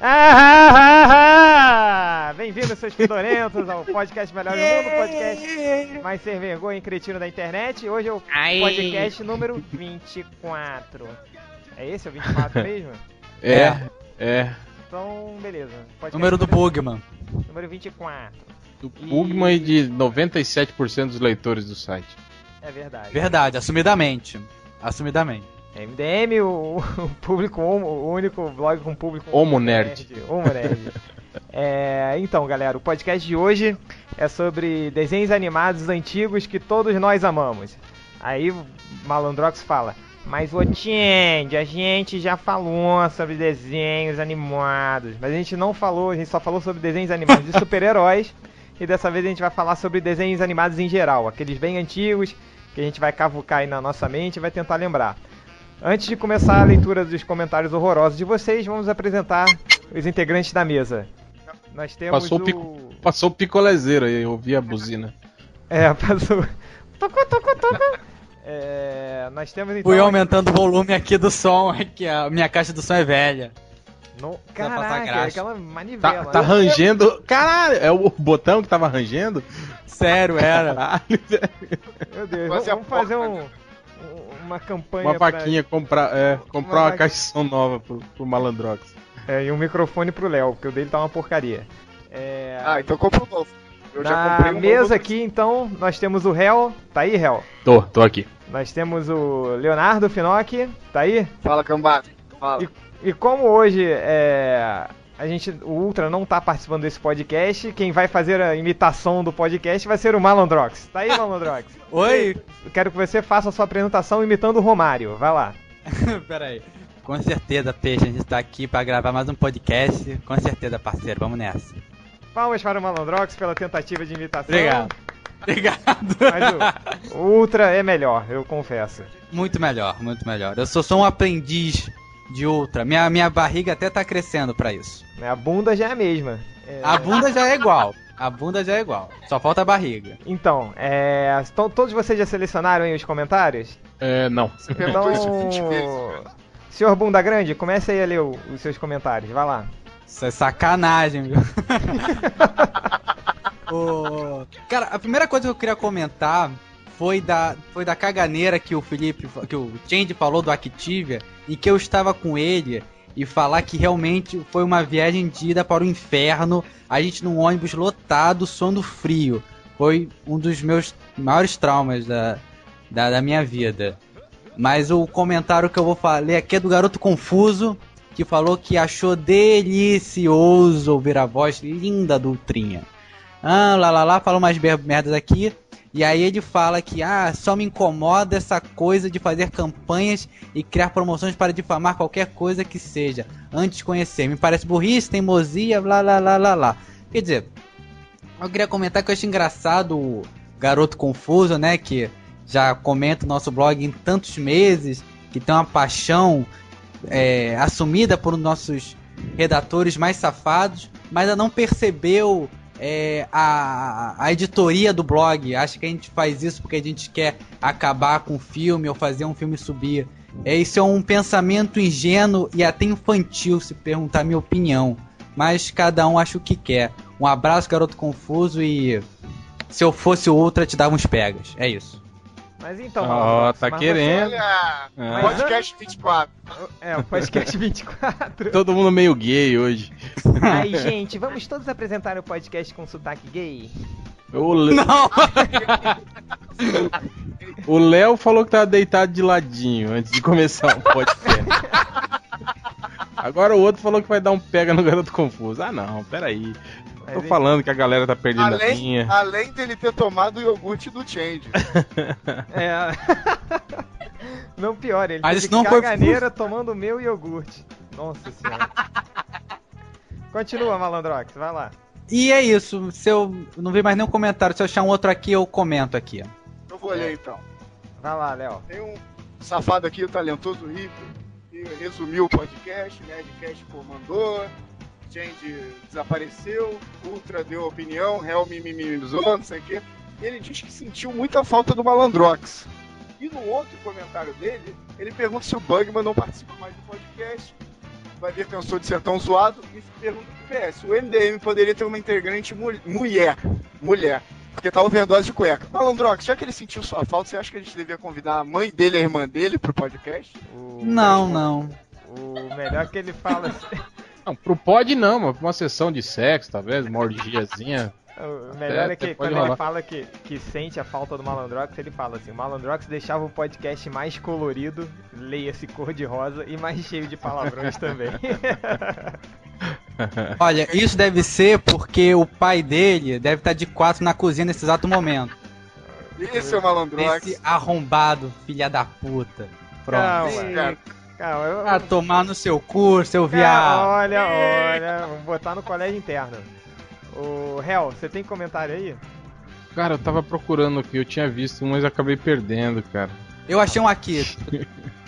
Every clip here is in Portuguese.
Ah, ah, ah, Bem-vindos, seus fedorentos, ao podcast Melhor do Mundo, podcast mais sem vergonha e cretino da internet. Hoje é o Ai. podcast número 24. É esse o 24 mesmo? É, é. Então, beleza. Podcast Número do Bugman. Número 24. Do Bugman e de 97% dos leitores do site. É verdade. Verdade, assumidamente. Assumidamente. MDM, o, o público, o único blog com público Homo nerd. Homo nerd. É, então, galera, o podcast de hoje é sobre desenhos animados antigos que todos nós amamos. Aí Malandrox fala, mas ô Change, a gente já falou sobre desenhos animados, mas a gente não falou, a gente só falou sobre desenhos animados de super-heróis. E dessa vez a gente vai falar sobre desenhos animados em geral, aqueles bem antigos que a gente vai cavucar aí na nossa mente e vai tentar lembrar. Antes de começar a leitura dos comentários horrorosos de vocês, vamos apresentar os integrantes da mesa. Nós temos Passou o pico- Passou o picolezeiro aí, eu ouvi a buzina. É, passou... Tocou, tocou, tocou. É, nós temos então... Fui aumentando o volume aqui do som, é que a minha caixa do som é velha. No... passar Caraca, aquela manivela. Tá, tá né? rangendo. Caralho, é o botão que tava rangendo? Sério, era. Caralho. Meu Deus, vamos, vamos fazer um, um- uma campanha Uma pra- vaquinha, comprar, é, comprar Uma uma, vaquinha. caixa de som nova pro, pro Malandrox. É, e um microfone pro Léo, porque o dele tá uma porcaria. É... Ah, então compra um novo. Eu já Na comprei um mesa novo. aqui, então, nós temos o Hel. Tá aí, Hel? Tô, tô aqui. Nós temos o Leonardo Finocchi. Tá aí? Fala, cambada. Fala. E como hoje é, a gente, o Ultra não tá participando desse podcast, quem vai fazer a imitação do podcast vai ser o Malandrox. Tá aí, Malandrox? Oi? Eu quero que você faça a sua apresentação imitando o Romário. Vai lá. Pera aí. Com certeza, Peixe, a gente tá aqui pra gravar mais um podcast. Com certeza, parceiro, vamos nessa. Palmas para o Malandrox pela tentativa de imitação. Obrigado. Obrigado. Mas o Ultra é melhor, eu confesso. Muito melhor, muito melhor. Eu sou só um aprendiz de Ultra. Minha, minha barriga até tá crescendo pra isso. A bunda já é a mesma. É, A bunda já é igual. A bunda já é igual. Só falta a barriga. Então, é, to- todos vocês já selecionaram aí os comentários? É, não. Você perguntou isso 20 vezes. Então, senhor Bunda Grande, comece aí a ler o- os seus comentários. Vai lá. Isso é sacanagem, viu? Ô, Cara, a primeira coisa que eu queria comentar foi da, foi da caganeira que o Felipe, que o Change falou do Activia, e que eu estava com ele e falar que realmente foi uma viagem de ida para o inferno, a gente num ônibus lotado, sono frio. Foi um dos meus maiores traumas da, da, da minha vida. Mas o comentário que eu vou falar aqui é do Garoto Confuso, que falou que achou delicioso ouvir a voz linda do Ultrinha. Ah, lá lá lá, falou umas mer- merdas aqui. E aí ele fala que ah, só me incomoda essa coisa de fazer campanhas e criar promoções para difamar qualquer coisa que seja, antes de conhecer. Me parece burrice, teimosia, blá lá lá lá lá. Quer dizer, eu queria comentar que eu acho engraçado o garoto confuso, né? Que já comenta o nosso blog em tantos meses, que tem uma paixão é, assumida por nossos redatores mais safados, mas ainda não percebeu é, a, a editoria do blog. Acha que a gente faz isso porque a gente quer acabar com o filme ou fazer um filme subir. É, isso é um pensamento ingênuo e até infantil, se perguntar minha opinião. Mas cada um acha o que quer. Um abraço, garoto confuso, e se eu fosse o Ultra, te dava uns pegas. É isso. Mas então, Ó, Malandrox, tá mas querendo. Olha, Ah. podcast 24. você- É, o podcast 24. Todo mundo meio gay hoje. Ai, gente, vamos todos apresentar o podcast com sotaque gay? O Le- Não! o Léo falou que tava deitado de ladinho antes de começar o podcast. Agora o outro falou que vai dar um pega no garoto confuso. Ah não, peraí. Tô falando que a galera tá perdendo a Além, linha. além dele ter tomado o iogurte do Change. É. Não pior, ele Mas teve não foi- caganeira tomando meu iogurte. Nossa senhora. Continua, Malandrox, vai lá. E é isso. Se eu não vi mais nenhum comentário, se eu achar um outro aqui, eu comento aqui. Eu vou ler então. Vai lá, Léo. Tem um safado aqui, o talentoso rico, que resumiu o podcast, Nerdcast comandou, Change desapareceu, Ultra deu opinião, Hell minimizou, não sei o quê. Ele diz que sentiu muita falta do Malandrox. E no outro comentário dele, ele pergunta se o Bugman não participa mais do podcast. vai ver pensou de ser tão zoado e pergunta pro PS. O MDM poderia ter uma integrante mu mulher. Mulher. Porque tá overdose de cueca. Malandrox, já que ele sentiu sua falta, você acha que a gente devia convidar a mãe dele e a irmã dele pro podcast? O- Não, não. O melhor é que ele fala assim. Não, pro pod não, mas pra uma sessão de sexo, talvez, uma orgiazinha. O melhor é Até que quando ele rolar. fala que, que sente a falta do Malandrox, ele fala assim: o Malandrox deixava o podcast mais colorido, leia-se cor-de-rosa e mais cheio de palavrões também. Olha, isso deve ser porque o pai dele deve estar de quatro na cozinha nesse exato momento. Isso é Malandrox. Esse arrombado, filha da puta. Pronto. Calma, cara. calma. Eu, Ah, tomar no seu cu, seu viado. olha, olha, vamos botar no colégio interno. O Hel, você tem comentário aí? Cara, eu tava procurando aqui, eu tinha visto, mas acabei perdendo, cara. Eu achei um aqui.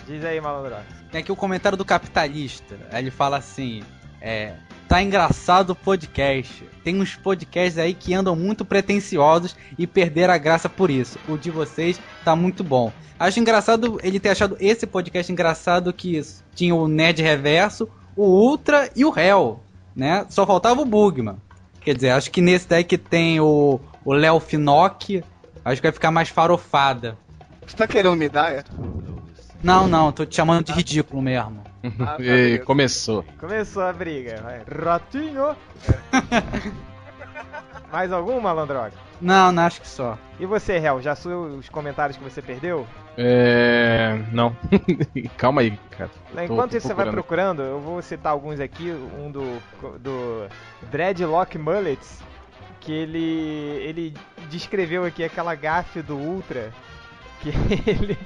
Diz aí, Malandrox. Tem aqui o comentário do capitalista. Ele fala assim: é. Tá engraçado o podcast. Tem uns podcasts aí que andam muito pretensiosos e perderam a graça por isso. O de vocês tá muito bom. Acho engraçado ele ter achado esse podcast engraçado que tinha o Nerd Reverso, o Ultra e o Hell, né? Só faltava o Bugman. Quer dizer, acho que nesse daí que tem o o Léo Finock, acho que vai ficar mais farofada. Você tá querendo me dar, é? Não, não, tô te chamando de ridículo mesmo. Ah, tá, e beleza. começou. Começou a briga. Vai. Ratinho! Mais algum, Malandrox? Não, não acho que só. E você, Hel, já são os comentários que você perdeu? É. Não. Calma aí, cara. Tô- Enquanto tô você vai procurando. procurando, eu vou citar alguns aqui. Um do, do Dreadlock Mullets, que ele, ele descreveu aqui aquela gafe do Ultra, que ele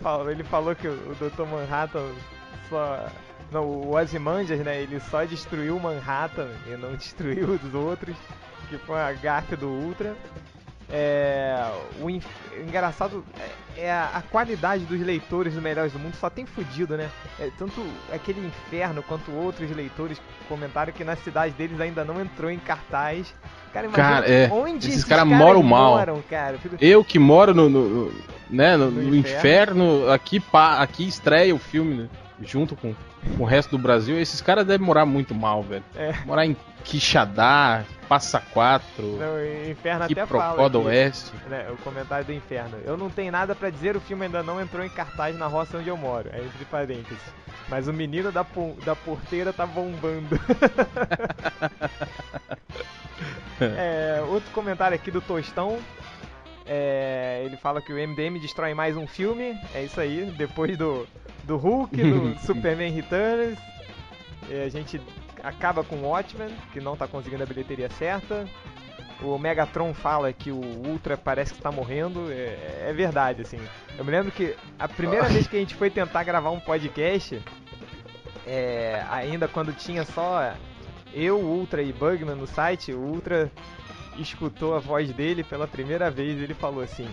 falou, ele falou que o, o Dr. Manhattan só... Não, o Ozymandias, né, ele só destruiu Manhattan e não destruiu os outros, que foi a gafe do Ultra. É, o inf- engraçado é, é a, a qualidade dos leitores do Melhores do Mundo só tem fudido, né? É, tanto aquele inferno quanto outros leitores comentaram que na cidade deles ainda não entrou em cartaz. Cara, imagina Cara, é, onde esses esses caras caras moram mal. moram, cara. Fico- Eu que moro no, no- no- né, no, No no inferno, aqui, pá, aqui estreia o filme, né, junto com, com o resto do Brasil. Esses caras devem morar muito mal, velho. É. Morar em Quixadá, Passa Quatro, Não, o inferno até fala. Do Oeste. né, o comentário do inferno. Eu não tenho nada pra dizer, o filme ainda não entrou em cartaz na roça onde eu moro. É entre parênteses. Mas o menino da, da porteira tá bombando. É, outro comentário aqui do Tostão. É, ele fala que o MDM destrói mais um filme. É isso aí. Depois do, do Hulk, do Superman Returns. é, a gente acaba com o Watchmen, que não tá conseguindo a bilheteria certa. O Megatron fala que o Ultra parece que tá morrendo. É, é verdade, assim. Eu me lembro que a primeira vez que a gente foi tentar gravar um podcast, é, ainda quando tinha só eu, Ultra e Bugman no site, o Ultra escutou a voz dele pela primeira vez e ele falou assim: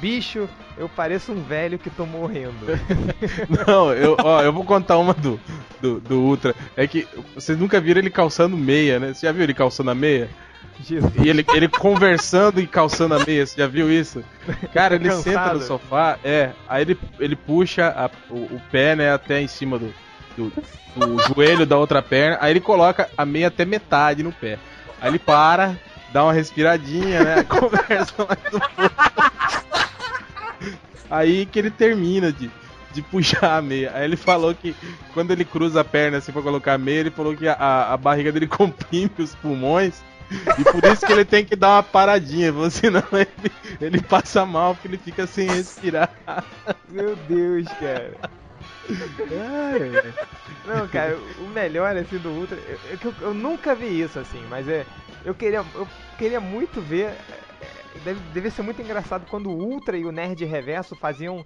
Bicho, eu pareço um velho que tô morrendo. Não, eu, ó, eu vou contar uma do, do, do Ultra. É que vocês nunca viram ele calçando meia, né? Você já viu ele calçando a meia? Jesus. E ele, ele conversando e calçando a meia, você já viu isso? Cara, ele senta no sofá, é, aí ele, ele puxa a- o, o pé, né, até em cima do, do, do joelho da outra perna, aí ele coloca a meia até metade no pé. Aí ele para, dá uma respiradinha, né, conversa mais um pouco. Aí que ele termina de, de puxar a meia. Aí ele falou que quando ele cruza a perna assim pra colocar a meia, ele falou que a, a barriga dele comprime os pulmões. E por isso que ele tem que dar uma paradinha, senão ele, ele passa mal, porque ele fica sem respirar. Meu Deus, cara. Não, cara, o melhor assim do Ultra, eu, eu, eu nunca vi isso assim, mas é, eu queria, eu queria muito ver, deve, deve ser muito engraçado quando o Ultra e o Nerd Reverso faziam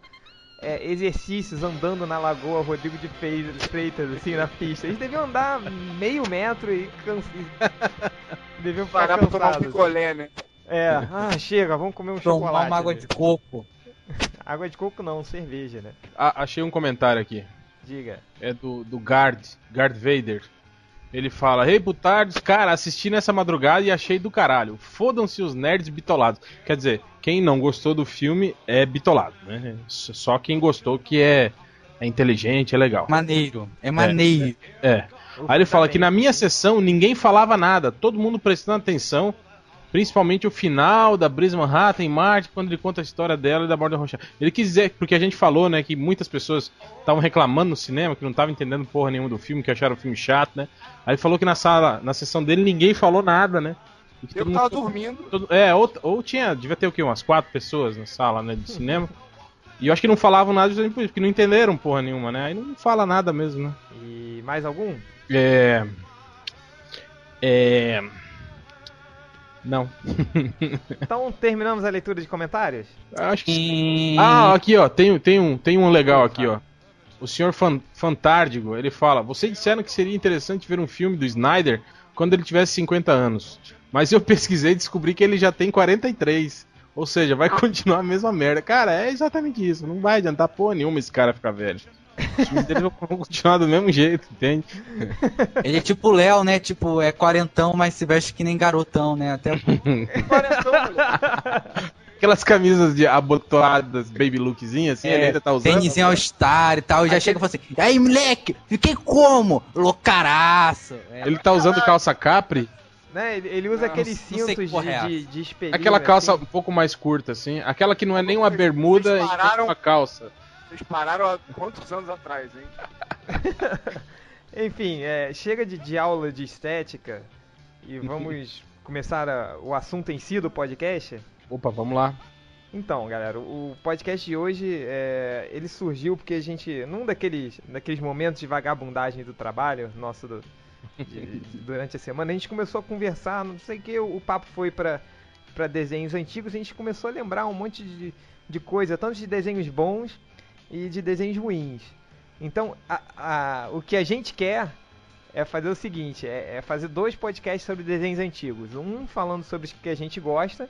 é, exercícios andando na Lagoa Rodrigo de Freitas, assim, na pista. Eles deviam andar meio metro e cansa... deviam ficar Parar pra tomar um cansados. picolé, né? É, ah, chega, vamos comer um Tomar chocolate. uma água né? de coco. Água de coco não, cerveja, né? Ah, achei um comentário aqui. Diga. É do, do Guard, Guard Vader. Ele fala: Hey, butardos, cara, assisti nessa madrugada e achei do caralho. Fodam-se os nerds bitolados. Quer dizer, quem não gostou do filme é bitolado, né? Só quem gostou que é, é inteligente, é legal. Maneiro. É maneiro. É. Aí ele fala que na minha sessão ninguém falava nada, todo mundo prestando atenção, principalmente o final da Brisa Manhattan em Marte, quando ele conta a história dela e da Borda Rocha. Ele quis dizer, porque a gente falou, né, que muitas pessoas estavam reclamando no cinema, que não estavam entendendo porra nenhuma do filme, que acharam o filme chato, né? Aí ele falou que na sala, na sessão dele ninguém falou nada, né? E que Eu tava mundo- dormindo. todo- é, ou, ou tinha, devia ter o quê? Umas quatro pessoas na sala, né, de cinema. E eu acho que não falavam nada justamente por isso, porque não entenderam porra nenhuma, né? Aí não fala nada mesmo, né? E mais algum? É. É. Não. Então terminamos a leitura de comentários? Acho que. Ah, aqui ó, tem, tem, um, tem um legal aqui ó. O senhor Fan, Fantárdigo, ele fala: Vocês disseram que seria interessante ver um filme do Snyder quando ele tivesse 50 anos. Mas eu pesquisei e descobri que ele já tem 43. Ou seja, vai continuar a mesma merda. Cara, é exatamente isso. Não vai adiantar porra nenhuma esse cara ficar velho. Os filmes dele vão continuar do mesmo jeito, entende? Ele é tipo o Léo, né? Tipo, é quarentão, mas se veste que nem garotão, né? Até Aquelas camisas de abotoadas, baby lookzinhas, assim, ele ainda tá usando. tênisinho All Star e tal. E já chega e fala assim: E aí, moleque, fiquei como? Loucaraço. É, Ele tá usando calça capri, Né? Ele, ele usa Não, aqueles cintos porra é de, de, de espelhinho, aquela calça assim. um pouco mais curta, assim. Aquela que não é nem uma bermuda e uma calça. Vocês pararam há quantos anos atrás, hein? Enfim, é, chega de, de aula de estética e vamos começar a- o assunto em si do podcast. Opa, vamos lá. Então, galera, o podcast de hoje é, ele surgiu porque a gente, num daqueles, daqueles momentos de vagabundagem do trabalho nosso do- de- durante a semana, a gente começou a conversar, não sei o que, o, o papo foi para desenhos antigos, a gente começou a lembrar um monte de, de coisa, tanto de desenhos bons e de desenhos ruins. Então, a- a- o que a gente quer é fazer o seguinte, é, é fazer dois podcasts sobre desenhos antigos, um falando sobre os que a gente gosta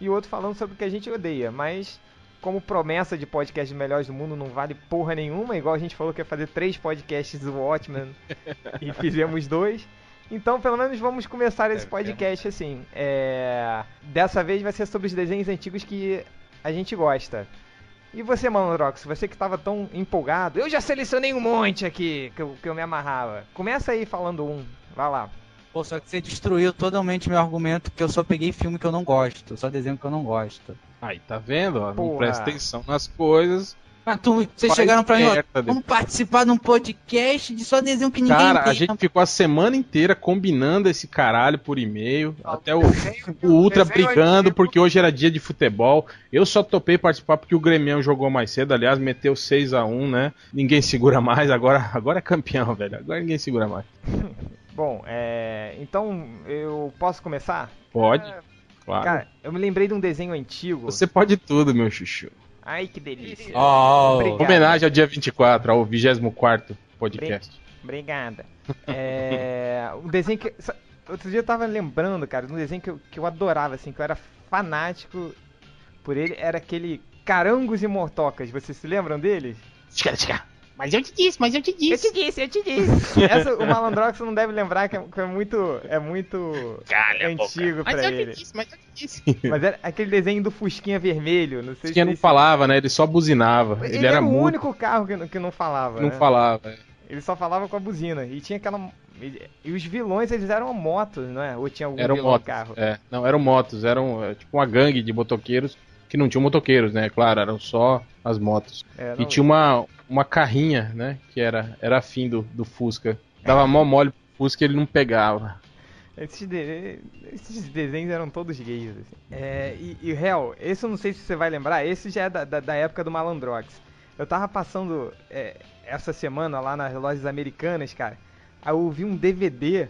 e o outro falando sobre o que a gente odeia, mas como promessa de podcast melhores do mundo não vale porra nenhuma, igual a gente falou que ia fazer três podcasts do Watchmen e fizemos dois. Então, pelo menos vamos começar esse podcast assim. É... Dessa vez vai ser sobre os desenhos antigos que a gente gosta. E você, Malandrox, você que estava tão empolgado, eu já selecionei um monte aqui que eu, que eu me amarrava. Começa aí falando um, vai lá. Pô, só que você destruiu totalmente meu argumento que eu só peguei filme que eu não gosto, só desenho que eu não gosto. Aí, tá vendo? ó? Não presta atenção nas coisas. Tu, vocês Faz chegaram pra mim, ó, vamos participar de um podcast de só desenho que ninguém Cara, a gente ficou a semana inteira combinando esse caralho por e-mail. Ah, Até o, desenho- o Ultra brigando porque hoje era dia de futebol. Eu só topei participar porque o Grêmio jogou mais cedo. Aliás, meteu 6 a 1 né? Ninguém segura mais. Agora, agora é campeão, velho. Agora ninguém segura mais. Bom, é... então eu posso começar? Pode, É, claro. Cara, eu me lembrei de um desenho antigo. Você pode tudo, meu chuchu. Ai, que delícia. Oh, Obrigado. Homenagem ao dia 24, ao 24 podcast. Obrigada. É, um desenho que. Outro dia eu tava lembrando, cara, de um desenho que eu, que eu adorava, assim, que eu era fanático por ele, era aquele Carangos e Mortocas. Vocês se lembram deles? Mas eu te disse, mas eu te Eu disse. te disse, eu te disse. Essa o Malandrox não deve lembrar que é, que é muito. É muito Calha antigo Mas pra eu ele. te disse, mas eu te disse. Mas era aquele desenho do Fusquinha Vermelho. Não sei não se- falava, né? Ele só buzinava. Ele, Ele, era era o muito. único carro que, não- que não falava. Não né? falava. Ele só falava com a buzina. E tinha aquela. E, e os vilões, eles eram motos, não é? Ou tinha algum Eram vilão motos. carro? É, não, eram motos, eram é, tipo uma gangue de motoqueiros que não tinham motoqueiros, né? Claro, eram só as motos. É, E tinha uma, uma carrinha, né? Que era, era afim do, do Fusca. Dava mó mole pro Fusca e ele não pegava. Esses, de- esses desenhos eram todos gays. Assim. É, e, e, Hel, esse eu não sei se você vai lembrar, esse já é da, da, da época do Malandrox. Eu tava passando é, essa semana lá nas lojas americanas, cara. Aí eu vi um DVD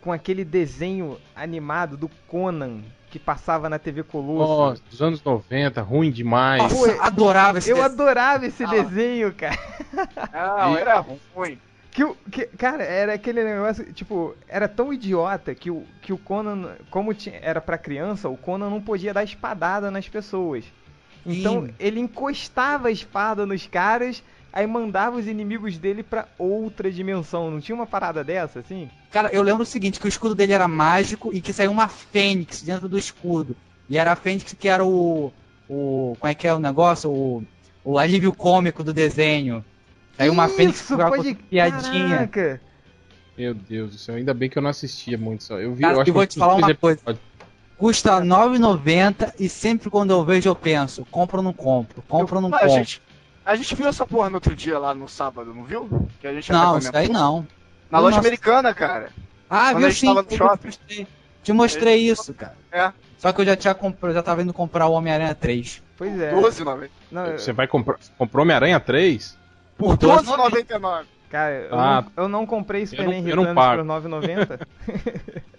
com aquele desenho animado do Conan que passava na TV Colosso. Nossa, dos anos 90, ruim demais. Nossa, Nossa, adorava esse eu desenho. adorava esse Ah. desenho, cara. Não, era ruim. Que, o- que, cara, era aquele negócio, tipo, era tão idiota que o, que o Conan, como tinha, era pra criança, o Conan não podia dar espadada nas pessoas. Então Sim. ele encostava a espada nos caras, aí mandava os inimigos dele pra outra dimensão. Não tinha uma parada dessa, assim? Cara, eu lembro o seguinte, que o escudo dele era mágico e que saiu uma fênix dentro do escudo. E era a fênix que era o... o como é que é o negócio? O, o alívio cômico do desenho. Saiu uma fênix Isso, com pode... piadinha. Caraca! Meu Deus do céu, ainda bem que eu não assistia muito só. Eu vi, Cara, eu acho e vou que te falar uma coisa. episódios. Custa R$ 9,90 e sempre quando eu vejo eu penso, compro ou não compro, compro ou não a, compro. gente, a gente viu essa porra no outro dia lá no sábado, não viu? Que a gente Não, isso daí comentou. não. Na loja Nossa. americana, cara. Ah, viu gente sim. tava no shopping. Te mostrei, te mostrei isso, cara. É, Só que eu já tinha comprado, já tava indo comprar o Homem-Aranha 3. Pois é. 12,90. Não, eu- Você vai comprar. Comprou Homem-Aranha 3? Por 12,99. cara, eu, Ah, não, eu não comprei Superman Returns por 9,90.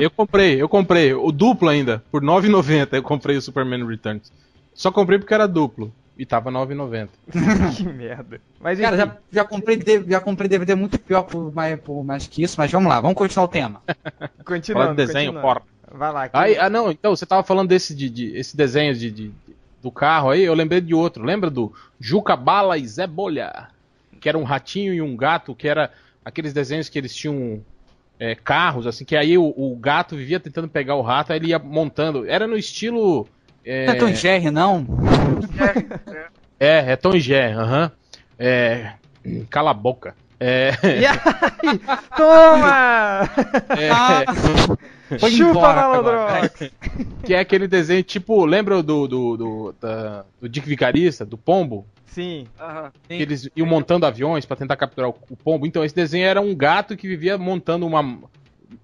Eu comprei, eu comprei. O duplo ainda. Por 9,90 eu comprei o Superman Returns. Só comprei porque era duplo. E tava 9,90. que merda. Mas Cara, já, já, comprei, já comprei DVD muito pior por mais, por mais que isso, mas vamos lá, vamos continuar o tema. continuando. Fala de desenho, porra. Vai lá. que- Aí, ah, não, então, você tava falando desse de, de- esse desenho de, de- do carro aí, eu lembrei de outro. Lembra do Juca Bala e Zé Bolha? Que era um ratinho e um gato, que era aqueles desenhos que eles tinham é, carros, assim, que aí o, o gato vivia tentando pegar o rato, aí ele ia montando. Era no estilo. É, Não é Tom Jerry, não? É, é Tom e Jerry, aham. É, cala a boca. É, E aí? Toma! é, Ah, Chupa, embora malandrox! que é aquele desenho tipo, lembra do, do, do, da- do Dick Vigarista, do Pombo? Sim. Aham. que eles iam montando aviões pra tentar capturar o, o pombo. Então esse desenho era um gato que vivia montando uma,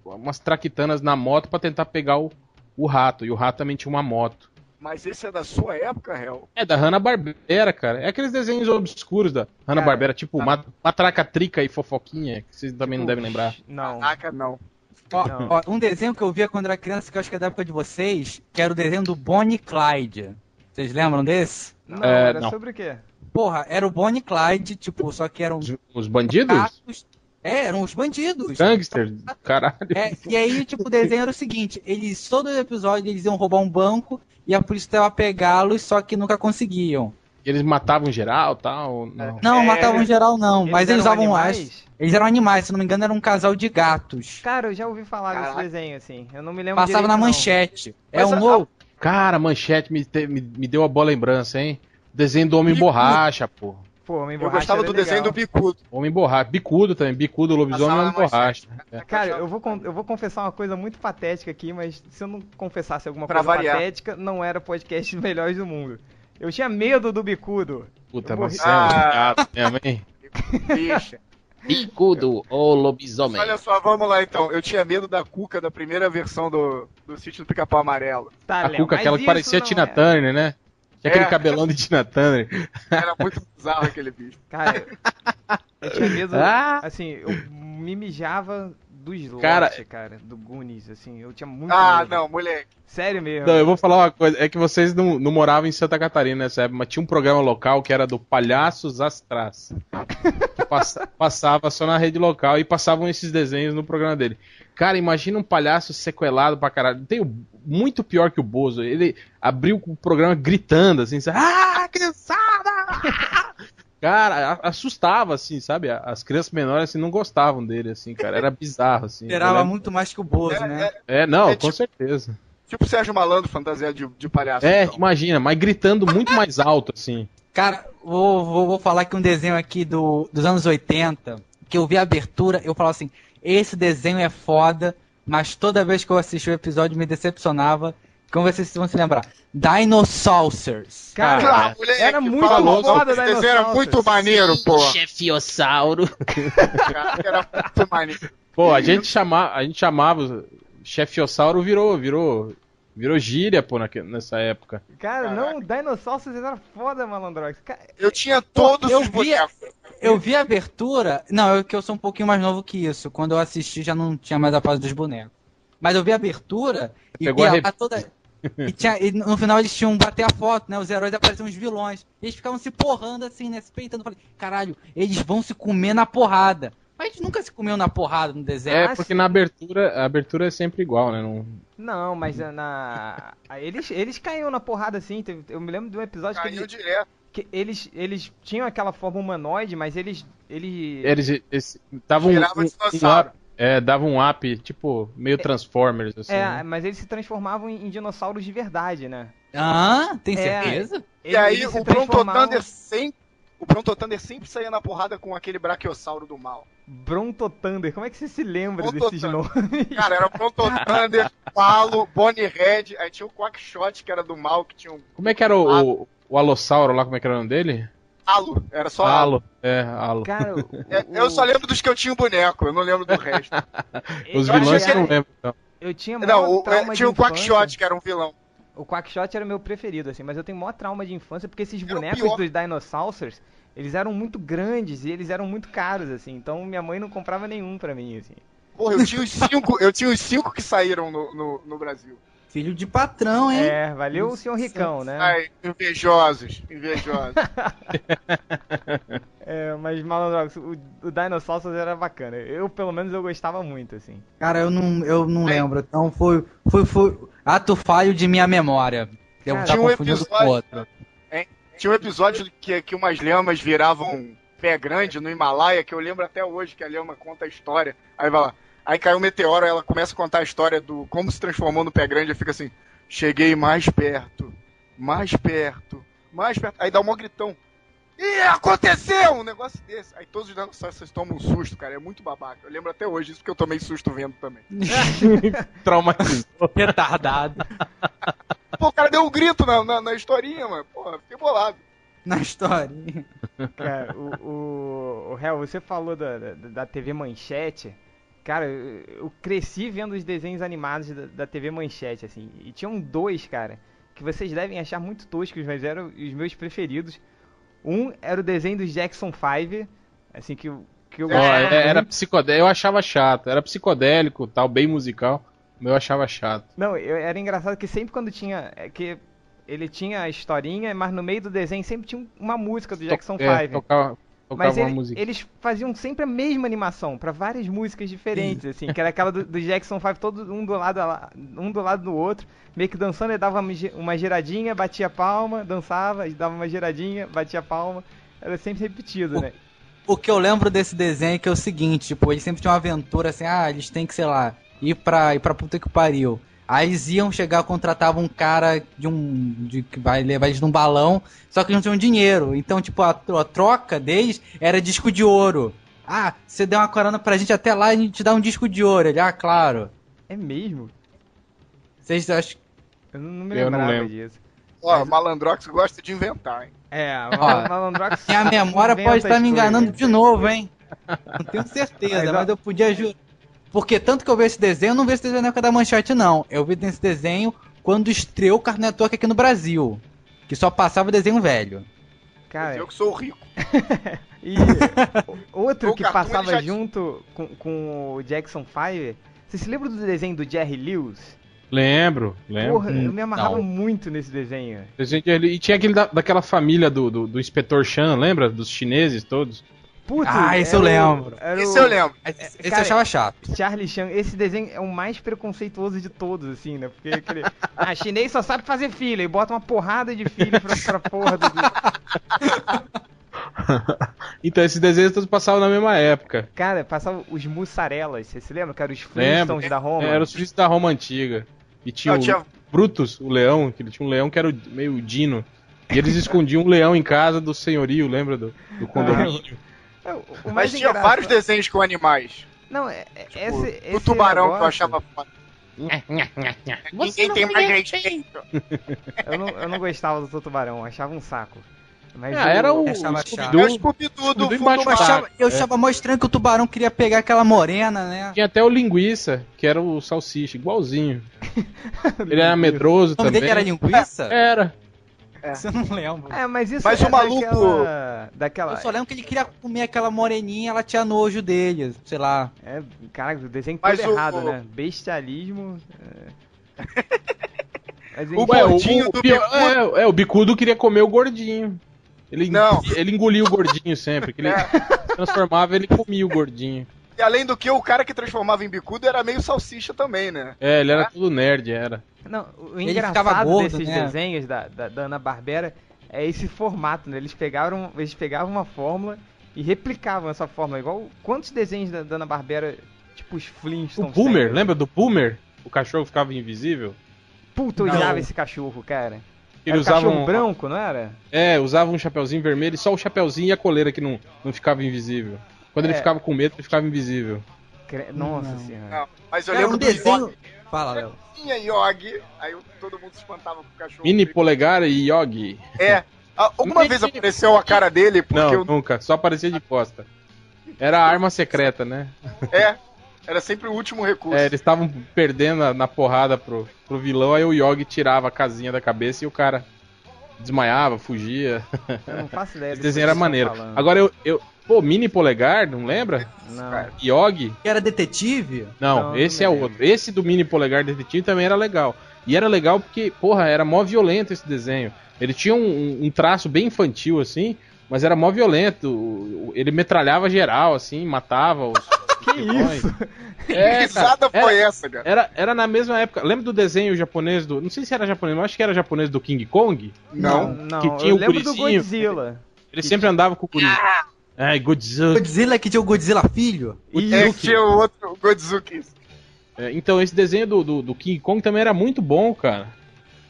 umas traquitanas na moto pra tentar pegar o, o rato. E o rato também tinha uma moto. Mas esse é da sua época, Hel? É da Hanna-Barbera, cara. É aqueles desenhos obscuros da Hanna-Barbera, tipo tá. Ma- Matraca Trica e Fofoquinha, que vocês também não devem lembrar. Não. Caraca, não. Ó, Não. ó, um desenho que eu via quando era criança, que eu acho que é da época de vocês, que era o desenho do Bonnie Clyde. Vocês lembram desse? Não, É, era não. sobre o quê? Porra, era o Bonnie e Clyde, tipo, só que eram Os, os bandidos? gatos. É, eram os bandidos. Gangsters? Caralho. É, e aí, tipo, o desenho era o seguinte: eles, todo episódio, eles iam roubar um banco e a polícia tava pegá-los, só que nunca conseguiam. Eles matavam geral tal? Não. Não, É. matavam em geral, não. mas eles usavam animais? as. Eles eram animais, se não me engano, era um casal de gatos. Cara, eu já ouvi falar desse Caraca. desenho, assim. Eu não me lembro Passava direito, na não. manchete. É Mas um a- novo. Cara, manchete me, te- me, deu a boa lembrança, hein? Desenho do Homem Borracha, pô. Pô, Homem Eu Borracha gostava era do desenho do legal. Bicudo. Homem borracha. Bicudo também. Bicudo, lobisomem e homem borracha. É. Cara, eu vou, eu vou confessar uma coisa muito patética aqui, mas se eu não confessasse alguma Pra coisa variar. patética, não era podcast melhores do mundo. Eu tinha medo do bicudo. Puta, Eu mas você é um Ah. gato mesmo, hein? Bicha. Bicudo ou lobisomem. Olha só, vamos lá então. Eu tinha medo da Cuca da primeira versão do, do sítio do Pica-Pau Amarelo. Tá, A Léo, Cuca, aquela que parecia Tina é. Turner, né? Tinha aquele É. cabelão de Tina Turner. Era muito bizarro aquele bicho. Cara, eu tinha medo, Ah. assim, eu me mijava do slot, Cara- cara, do Goonies, assim, eu tinha muito Ah, medo. não, moleque. Sério mesmo. Não, eu vou falar uma coisa. É que vocês não, não moravam em Santa Catarina nessa época, mas tinha um programa local que era do Palhaços Astras. Que passava só na rede local e passavam esses desenhos no programa dele. Cara, imagina um palhaço sequelado pra caralho. Tem o- muito pior que o Bozo. Ele abriu o programa gritando, assim, sabe? ah, criançada! Cara, assustava, assim, sabe? As crianças menores, assim, não gostavam dele, assim, cara. Era bizarro, assim. Esperava lembro- muito mais que o Bozo, É, né? É, não, É com tipo- certeza. Tipo Sérgio Malandro, fantasia de, de palhaço. É, então. imagina, mas gritando muito mais alto, assim. Cara, vou, vou, vou falar aqui um desenho aqui do, dos anos 80, que eu vi a abertura, eu falava assim, esse desenho é foda, mas toda vez que eu assisti o episódio me decepcionava. Como vocês vão se lembrar? Dinosaurs. Cara, moleque, era muito fala, foda esse desenho era Dinossauros. muito maneiro, pô. Chefiossauro. Cara, era muito maneiro. Pô, a gente, chama, a gente chamava. Chefeossauro virou, virou. Virou gíria, pô, nessa época. Cara, não, Dinossauros era foda, malandrox. Cara, Eu tinha todos eu os vi- bonecos. Eu vi a abertura. Não, eu que eu sou um pouquinho mais novo que isso. Quando eu assisti já não tinha mais a fase dos bonecos. Mas eu vi a abertura e Pegou a lá toda. E, tinha- e no final eles tinham bater a foto, né? Os heróis apareciam os vilões. E eles ficavam se porrando assim, né? Se peitando. Falei, caralho, eles vão se comer na porrada. A gente nunca se comeu na porrada no desenho. É, Ah, porque na abertura, a abertura é sempre igual, né? Não... não, mas é na. Eles, eles caíam na porrada assim. teve- Eu me lembro de um episódio que, Caiu ele- direto. que eles, eles tinham aquela forma humanoide, mas eles. eles... Eles, eles davam um, Virava um, um dinossauro. up, é, davam um up, tipo, meio Transformers, assim. É, né? mas eles se transformavam em, em dinossauros de verdade, né? Ah, tem É. certeza? E aí Eles se o Pronto transformavam- Thunder sem, o Bronto Thunder sempre saía na porrada com aquele Brachiosauro do mal. Bronto Thunder, como é que você se lembra Bronto desses Thunder. nomes? Cara, era o Bronto Thunder, Palo, Bonnie Red, aí tinha o Quackshot, que era do mal, que tinha um Como é que era o, o, o Alossauro lá, como é que era o nome dele? Alo, era só Alo. Alo. É, Alo. Cara, o- É, eu só lembro dos que eu tinha o boneco, eu não lembro do resto. Os eu vilões eu não lembro. Então. Eu tinha não, o, é, tinha o Quackshot, que era um vilão. O Quackshot era o meu preferido, assim, mas eu tenho maior trauma de infância porque esses Era bonecos dos Dinosaurs, eles eram muito grandes e eles eram muito caros, assim, então minha mãe não comprava nenhum pra mim, assim. Porra, eu tinha os cinco, eu tinha os cinco que saíram no, no, no Brasil. Filho de patrão, hein? É, valeu o senhor Ricão, né? Ai, invejosos, invejosos. É, mas Malandrox, o, o Dinosaurs era bacana. Eu, pelo menos, eu gostava muito, assim. Cara, eu não, eu não lembro. Então foi, foi, foi ato falho de minha memória. Devo Cara, estar tinha um confundindo com episódio- outro. Tinha um episódio que, que umas lhamas viravam pé grande no Himalaia, que eu lembro até hoje, que a lhama conta a história. Aí vai lá. Aí caiu um meteoro, ela começa a contar a história do como se transformou no pé grande, e fica assim, cheguei mais perto, mais perto, mais perto. Aí dá um maior gritão. Ih, aconteceu! Um negócio desse. Aí todos os dinossauros tomam um susto, cara. É muito babaca. Eu lembro até hoje, isso porque eu tomei susto vendo também. Traumatizou. Retardado. Pô, o cara deu um grito na, na, na historinha, mano. Porra, fiquei bolado. Na historinha. Cara, o, o, o Hel, você falou da, da, da TV Manchete. Cara, eu eu cresci vendo os desenhos animados da, da TV Manchete, assim. E tinham dois, cara, que vocês devem achar muito toscos, mas eram os meus preferidos. Um era o desenho dos Jackson 5, assim, que, que eu gostava é- era psicodélico, eu achava chato. Era psicodélico, tal, bem musical. Eu achava chato. Não, eu- era engraçado que sempre quando tinha. É que ele tinha a historinha, mas no meio do desenho sempre tinha um- uma música do Jackson É, 5. tocava, tocava Mas ele- eles faziam sempre a mesma animação pra várias músicas diferentes, assim, que era aquela do, do Jackson 5, todo um do lado um do lado do outro, meio que dançando, ele dava uma gi- uma giradinha, batia palma, dançava, e dava uma giradinha, batia palma. Era sempre repetido, O- né? O que eu lembro desse desenho é que é o seguinte, tipo, eles sempre tinham uma aventura assim, ah, eles têm que, sei lá, ir pra, ir pra puta que pariu. Aí eles iam chegar, contratavam um cara de um. De, que vai levar eles num balão, só que eles não tinham dinheiro. Então, tipo, a, a troca deles era disco de ouro. Ah, você deu uma corona pra gente até lá e a gente te dá um disco de ouro. Ele, ah, claro. É mesmo? Vocês acham. Eu não, não me Eu não lembrava lembro. disso. Ó, Malandrox gosta de inventar, hein? É, Ó, Malandrox Minha memória pode estar as me enganando de novo, hein? Não tenho certeza, Mas, mas eu podia jurar. Porque tanto que eu vi esse desenho, eu não vi esse desenho na época da manchete, não. Eu vi esse desenho quando estreou o Cartoon Network aqui no Brasil. Que só passava desenho velho. Cara, Eu que sou rico. E outro O que Cartoon, passava já- junto com, com o Jackson 5. Você se lembra do desenho do Jerry Lewis? Lembro, lembro. Porra, eu me Hum, amarrava não. muito nesse desenho. Desenho de- E tinha aquele da- daquela família do, do, do inspetor Chan, lembra? Dos chineses todos. Ah, esse eu o- lembro. era Isso o eu lembro. Esse esse cara, eu achava chato. Charlie Chan. Esse desenho é o mais preconceituoso de todos, assim, né? Porque aquele. Ah, chinês só sabe fazer filho e bota uma porrada de filho pra, pra porra do. Então, esses desenhos todos passavam na mesma época. Cara, passava os mussarelas, você se lembra? Que eram os. Flintstones da Roma. Era os filhos da Roma antiga. E tinha Não, o tinha- Brutus, o leão, que ele tinha um leão que era o- meio dino. E eles escondiam um leão em casa do senhorio, lembra? Do, do condomínio. É, o- o Mas tinha engraçado- vários desenhos com animais. Não, é, é- Tipo, esse, o esse tubarão que eu negócio- achava foda. Ninguém tem mais respeito. Eu não, eu não gostava do tubarão, eu achava um saco. Mas Ah, era o, o. É o Scooby-Doo. Do fundo da achava- eu achava mó estranho que o tubarão queria pegar aquela morena, né? Tinha até o Linguiça, que era o salsicha, igualzinho. Ele era medroso O nome também. dele era linguiça? Era. Você não lembra. É, mas isso Mas é o maluco- daquela... daquela... Eu só lembro que ele queria comer aquela moreninha, ela tinha nojo dele, sei lá. É, caraca, o desenho Mas todo o- errado, né? Bestialismo. É... Mas, O gordinho o do pior- bicudo. é, é, o bicudo queria comer o gordinho. Ele, Não. ele engolia o gordinho sempre. Que ele É. transformava, ele comia o gordinho. E além do que, o cara que transformava em bicudo era meio salsicha também, né? É, ele era tudo nerd, era. Não, o Ele engraçado gordo, desses né? desenhos da, da, da Ana-Barbera é esse formato, né? Eles pegaram, eles pegavam uma fórmula e replicavam essa fórmula. Igual quantos desenhos da, da Ana-Barbera, tipo os O Flintstones... Boomer, tem? lembra do Boomer? O cachorro ficava invisível? Puta, eu odiava esse cachorro, cara. Ele Era o usava cachorro um, branco, não era? É, usava um chapeuzinho vermelho e só o chapeuzinho e a coleira que não, não ficava invisível. Quando ele É. ficava com medo, ele ficava invisível. Cre- Nossa Não. senhora. Não, mas eu Cara, lembro um do desenho. Yogi. Fala, Léo. Tinha Yogi, aí todo mundo se espantava com o cachorro. Mini polegar e Yogi. É. Ah, Alguma Mini- vez apareceu a cara dele, porque Não, eu- nunca. Só aparecia de costa. Era a arma secreta, né? é, era sempre o último recurso. É, eles estavam perdendo na, na porrada pro, pro vilão, aí o Yogi tirava a casinha da cabeça e o cara desmaiava, fugia. Eu não faço ideia Esse desenho era maneiro. Agora eu, eu. Pô, mini polegar, não lembra? Não. Yogi? Que era detetive? Não, Não, esse não é lembro. outro. Esse do mini polegar detetive também era legal. E era legal porque, porra, era mó violento esse desenho. Ele tinha um, um traço bem infantil, assim, mas era mó violento. Ele metralhava geral, assim, matava os. Que isso? Que É, cara, risada era- foi essa, cara? Era, era na mesma época. Lembra do desenho japonês do. Não sei se era japonês, mas acho que era japonês do King Kong. Não. Não, que tinha eu o lembro do gurizinho. Godzilla. Ele sempre andava com o guri. Ai, Godzilla. Godzilla que tinha o Godzilla filho? É que tinha o outro, Godzuki. É, então, esse desenho do, do, do King Kong também era muito bom, cara.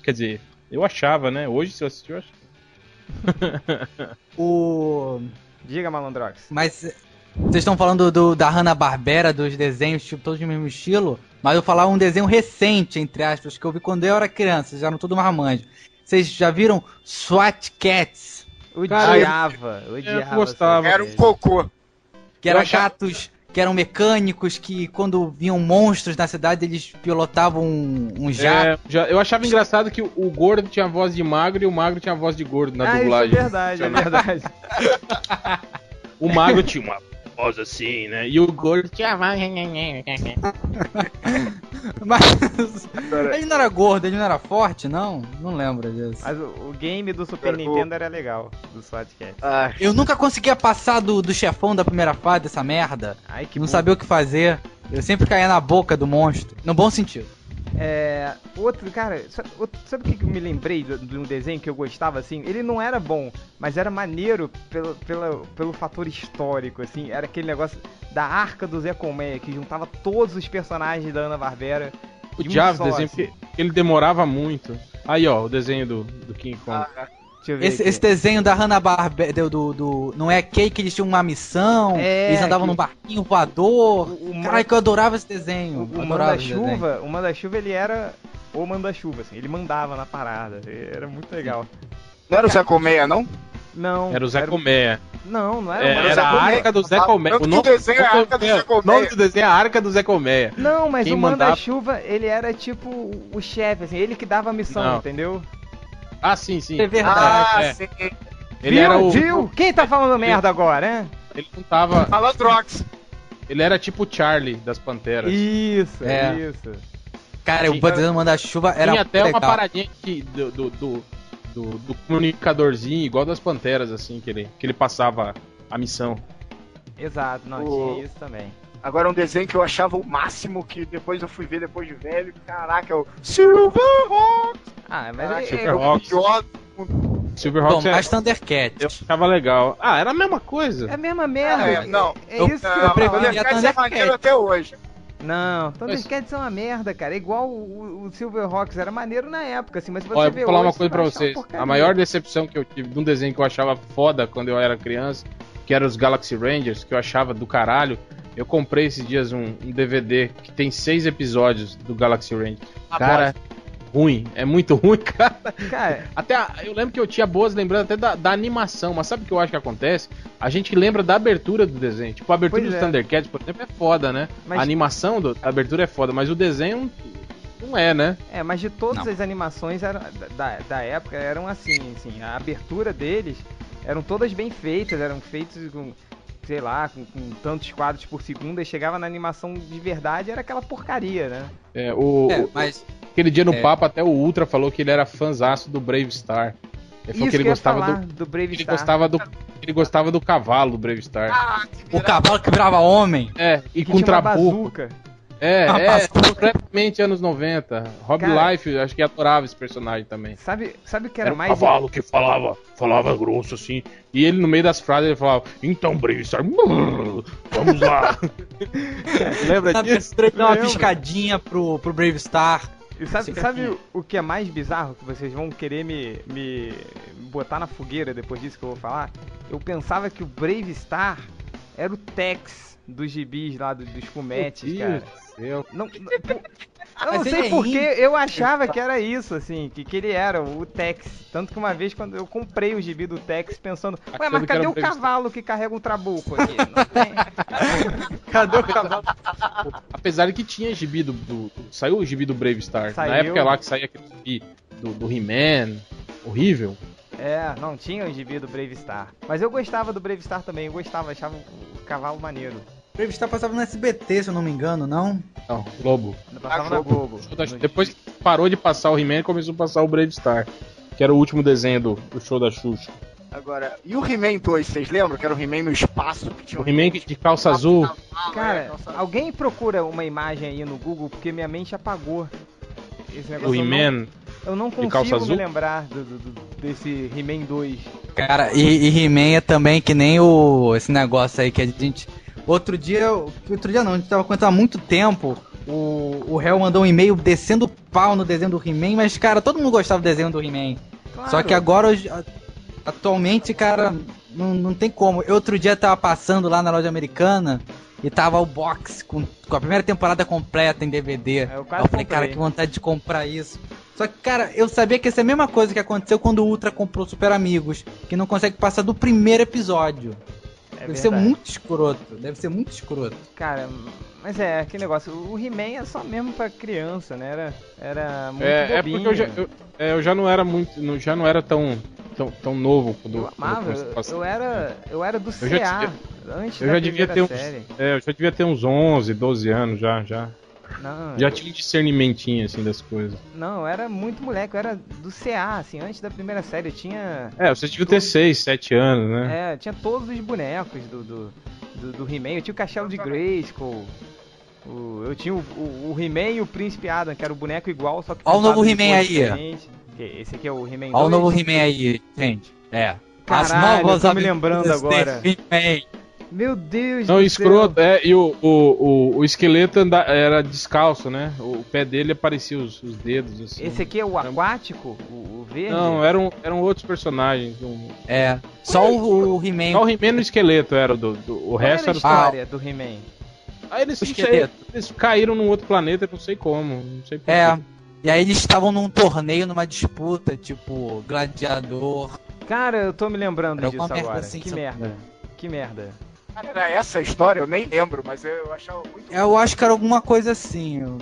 Quer dizer, eu achava, né? Hoje, se eu assistir, eu acho. O. Diga, Malandrox. Mas eh, vocês estão falando do, da Hanna-Barbera, dos desenhos tipo, todos do mesmo estilo, mas eu vou falar um desenho recente, entre aspas, que eu vi quando eu era criança, vocês já não tudo marmanjo. Vocês já viram SWAT Cats? Odiava, odiava. gostava. essa Era um cocô. Que eram Eu achava- gatos que eram mecânicos, que quando vinham monstros na cidade, eles pilotavam um, um jato. É, já- eu achava engraçado que o, o gordo tinha voz de magro e o magro tinha voz de gordo na Ah, dublagem. isso é verdade, é verdade. O magro tinha uma voz assim, né? E o gordo tinha voz. Mas ele não era gordo, ele não era forte, não? Não lembro disso. Mas o, o game do Super Nintendo era legal, do SWAT Cat. Ah, Eu nunca conseguia passar do, do chefão da primeira fase dessa merda. Ai, que não burro. sabia o que fazer. Eu sempre caía na boca do monstro. No bom sentido. É, outro, cara, sabe o que me lembrei de, um desenho que eu gostava, assim? Ele não era bom, mas era maneiro pelo, pelo, pelo fator histórico, assim. Era aquele negócio da arca do Zé Colmeia, que juntava todos os personagens da Ana-Barbera. O um diabo só, desenho, assim. ele demorava muito. Aí, ó, o desenho do, do King Kong. Ver Esse, esse desenho da Hanna-Barbera, do, do, do- Não é Cake, eles tinham uma missão, É, eles andavam que- num barquinho voador. O- o Caralho, que eu adorava esse desenho. O, o manda-chuva, o manda-chuva ele era o manda-chuva, assim, ele mandava na parada. Era muito legal. Não era o Zé Colmeia, não? Não. Era o Zé Colmeia. Não, não era. É, o Zé era a Colmeia. arca do Zé Ah, Colmeia. tanto que o desenho é a arca do Zé O nome Colmeia. do desenho é a arca do Zé Colmeia. Não, mas Quem o mandava- manda-chuva, ele era tipo o chefe, assim, ele que dava a missão, Não. entendeu? Ah, sim, sim. É verdade. Ah, é. sim. Ele viu, era o. viu? Quem tá falando merda agora, né? Ele não tava. Malandrox. Ele era tipo o Charlie das Panteras. Isso, É. isso. Cara, o desenho manda-chuva era Tinha até legal. uma paradinha que, do, do, do- do comunicadorzinho, igual das Panteras, assim, que ele, que ele passava a missão. Exato, não, O- tinha isso também. Agora um desenho que eu achava o máximo, que depois eu fui ver depois de velho. Caraca, é o Silverhawks. Ah, mas Caraca, é, Silver é, é o Hawks. pior. Bom, Silverhawks é, mais Thundercats. eu achava legal. Ah, era a mesma coisa. é a mesma merda. É, não. É, Eu- isso que Não, eu ia preferia. Thundercats é Thundercats. maneiro até hoje. Não, Thundercats é uma merda, cara. É igual o, o Silverhawks, era maneiro na época, assim, mas se você Olha, vê vou falar hoje, uma coisa pra vocês. A maior decepção que eu tive de um desenho que eu achava foda quando eu era criança, que era os Galaxy Rangers, que eu achava do caralho. Eu comprei esses dias um, um DVD que tem seis episódios do Galaxy Rangers. Ah, Cara, ruim. É muito ruim, cara. Cara, Até a- eu lembro que eu tinha boas lembranças até da, da animação, mas sabe o que eu acho que acontece? A gente lembra da abertura do desenho. Tipo, a abertura Pois do é. Thundercats, por exemplo, é foda, né? Mas- A animação do- da abertura é foda, mas o desenho não é, né? é, mas de todas Não. as animações eram, da, da época eram assim, assim, a abertura deles eram todas bem feitas, eram feitos com, sei lá, com, com tantos quadros por segundo, e chegava na animação de verdade, era aquela porcaria, né? É, o, É, mas aquele dia no é. papo, até o Ultra falou que ele era fãzaço do Brave Star. Ele falou Isso que ele gostava do. do Brave Ele Star. gostava do. Ele gostava do cavalo do Brave Star. Ah, que o cavalo que virava homem. É, e que com tinha uma trabuco. É, é, bazuca. completamente anos 90. Rob Cara- Life, acho que adorava esse personagem também. Sabe, sabe o que era, Era um mais cavalo que falava, falava grosso assim. E ele no meio das frases ele falava, então Brave Star, brrr, vamos lá. Lembra disso? ele dá uma piscadinha pro, pro Brave Star. E sabe, sabe o que é mais bizarro? Que vocês vão querer me, me botar na fogueira depois disso que eu vou falar? Eu pensava que o Brave Star era o Tex dos gibis lá do- dos fumetes, cara. Céu. Não, não- eu não Mas ele sei é porque índio. eu achava que era isso, assim, que, que ele era o Tex. Tanto que uma vez quando eu comprei o gibi do Tex pensando, ué, Achando mas cadê o Brave cavalo que carrega um trabuco aqui? Não tem. Cadê o cavalo? Apesar de que tinha gibi do, do- Saiu o gibi do Brave Star. Saiu. Na época lá que saía aquele gibi do, do He-Man. Horrível. É, não tinha o gibi do Brave Star. Mas eu gostava do Brave Star também, eu gostava, achava o cavalo maneiro. Brave Star passava no SBT, se eu não me engano, não? Não, Globo. Passava Na na Globo. Depois que parou de passar o He-Man, começou a passar o Brave Star. Que era o último desenho do, do show da Xuxa. Agora, e o He-Man 2, vocês lembram? Que era o He-Man no espaço, que tinha O He-Man de calça azul. Cara, é, calça- alguém procura uma imagem aí no Google porque minha mente apagou. Esse O negócio não- He-Man. Eu não calça consigo me lembrar do, do- do- desse He-Man 2. Cara, e, e He-Man é também que nem o esse negócio aí que a gente. Outro dia, outro dia não, a gente tava contando há muito tempo. O, o réu mandou um e-mail descendo pau no desenho do He-Man, mas, cara, todo mundo gostava do desenho do He-Man. Claro. Só que agora, atualmente, cara, não, não tem como. Eu outro dia tava passando lá na loja americana e tava o box com, com a primeira temporada completa em DVD. É, eu eu falei, cara, comprei. que vontade de comprar isso. Só que, cara, eu sabia que ia ser a mesma coisa que aconteceu quando o Ultra comprou Super Amigos, que não consegue passar do primeiro episódio. É deve ser verdade. muito escroto, deve ser muito escroto. Cara, mas é, aquele negócio, o He-Man é só mesmo pra criança, né? Era, era muito É, é bobinho. porque eu já, eu, é, eu já não era muito. não- Já não era tão, tão, tão novo quando, Eu quando amava, a eu, eu era, eu era do Eu já CA, devia- antes Eu da já devia ter primeira uns. série. É, eu já devia ter uns 11, 12 anos já. Já, Não, já tinha um discernimentinho assim das coisas. não, eu era muito moleque, eu era do CA, assim, antes da primeira série, eu tinha... É, você devia ter 6, 7 anos, né? É, tinha todos os bonecos do, do, do, do He-Man. Eu tinha o Castelo de Grayskull. O, eu tinha o, o, o He-Man e o Príncipe Adam, que era o boneco igual, só que. Ó o novo He-Man aí. diferente. Esse aqui é o He-Man Olha o 2. novo He-Man aí, gente. É. Caralho, eu tô me lembrando agora. He-Man. Meu Deus Não, do escroto, céu. é, e o, o, o, o esqueleto anda, era descalço, né? O pé dele aparecia os, os dedos, assim. Esse aqui é o aquático, o, o verde? Não, eram, eram outros personagens. Um... É. Só o, o He-Man. Só o He-Man no esqueleto era, do, do- o Qual resto era era a história do He-Man? Aí eles, sei, eles caíram num outro planeta, não sei como. Não sei porquê. É. E aí eles estavam num torneio, numa disputa, tipo, gladiador. Cara, eu tô me lembrando Era disso agora. assim, que merda. Que merda. Cara, era essa a história, eu nem lembro, mas eu achava muito. Eu acho que era alguma coisa assim. eu-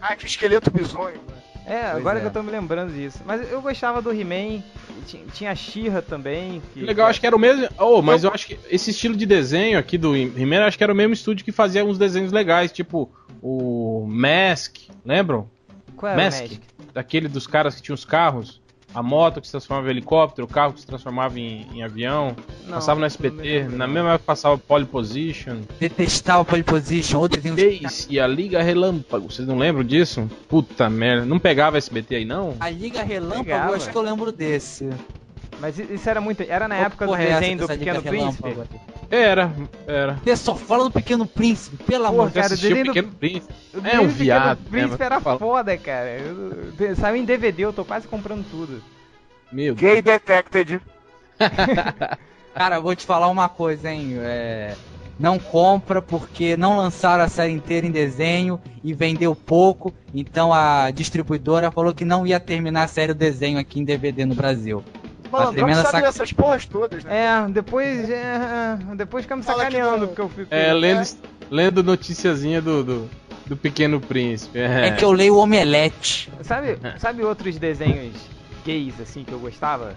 Ah, que esqueleto bizonho? É, Pois agora é. que eu tô me lembrando disso. Mas eu gostava do He-Man, ti- tinha a She-Ra também. Que, Legal, acho que era o mesmo. Oh, mas eu acho que esse estilo de desenho aqui do He-Man, acho que era o mesmo estúdio que fazia uns desenhos legais, tipo o Mask, lembram? Qual era Mask. o Magic? Daquele dos caras que tinham os carros. A moto que se transformava em helicóptero, o carro que se transformava em, em avião. Não, passava no lembro, na mesma época passava Pole Position. Detestava Pole Position, ou desenho e a Liga Relâmpago. Vocês não lembram disso? Puta merda. Não pegava SBT aí, não? A Liga Relâmpago, Pegava. acho que eu lembro desse. Mas isso era muito. Era na Qual época do desenho do Pequeno Príncipe. Relâmpago? Era, era. Você só fala do Pequeno Príncipe, pelo amor de cara, Cara, o assistia o desenho do- Pequeno Príncipe. O É um viado, né, Príncipe era fala. foda, cara. Eu- Saiu em DVD, eu tô quase comprando tudo. Meu Deus. Gay Detected. Cara, vou te falar uma coisa, hein? É, Não compra porque não lançaram a série inteira em desenho e vendeu pouco. Então a distribuidora falou que não ia terminar a série do desenho aqui em DVD no Brasil. Malandro tremenda sabe saca- dessas porras todas, né? É, depois. É, depois fica me Fala que sacaneando, não- porque eu fico. É, lendo, lendo noticiazinha do, do, do Pequeno Príncipe. É que eu leio o Omelete. Sabe, sabe outros desenhos gays, assim, que eu gostava?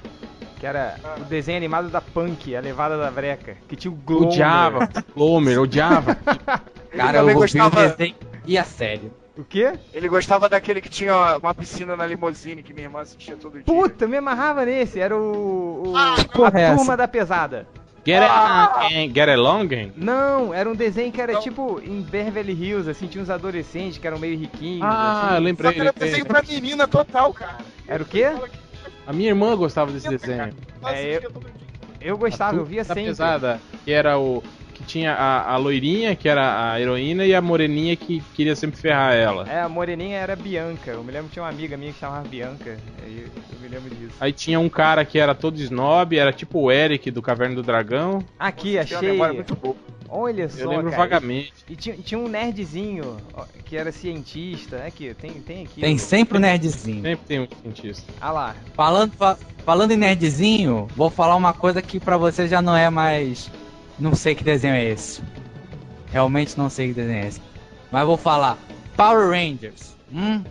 Que era o desenho animado da Punk, a levada da breca. Que tinha o Glomer. Odiava, Glomer, odiava. Cara, eu também vou ver o gostava, desenho e a série. O quê? ele gostava daquele que tinha uma piscina na limusine que minha irmã assistia todo dia. Puta, me amarrava nesse. Era o. o Ah, porra é a essa? turma da pesada. Get, it, get along? gang? Não, era um desenho que era Não. tipo em Beverly Hills, assim, tinha uns adolescentes que eram meio riquinhos. Ah, assim. eu Só lembrei, que era lembrei. desenho pra menina total, cara. Era o quê? A minha irmã gostava desse desenho. É, dia. Eu gostava, eu via Da sempre. pesada, que era o. que tinha a, a loirinha, que era a heroína, e a moreninha que queria sempre ferrar ela. É, a moreninha era Bianca. Eu me lembro que tinha uma amiga minha que chamava Bianca. Aí eu me lembro disso. Aí tinha um cara que era todo snob, era tipo o Eric do Caverna do Dragão. Aqui, uma achei. Olha só, Eu lembro cara. vagamente. E tinha, tinha um nerdzinho que era cientista. Aqui, tem, tem aqui. Tem sempre o nerdzinho. Sempre tem um cientista. Ah lá. Falando, fa- falando em nerdzinho, vou falar uma coisa que pra você já não é mais. Não sei que desenho é esse. Realmente não sei que desenho é esse. Mas vou falar. Power Rangers. Hum?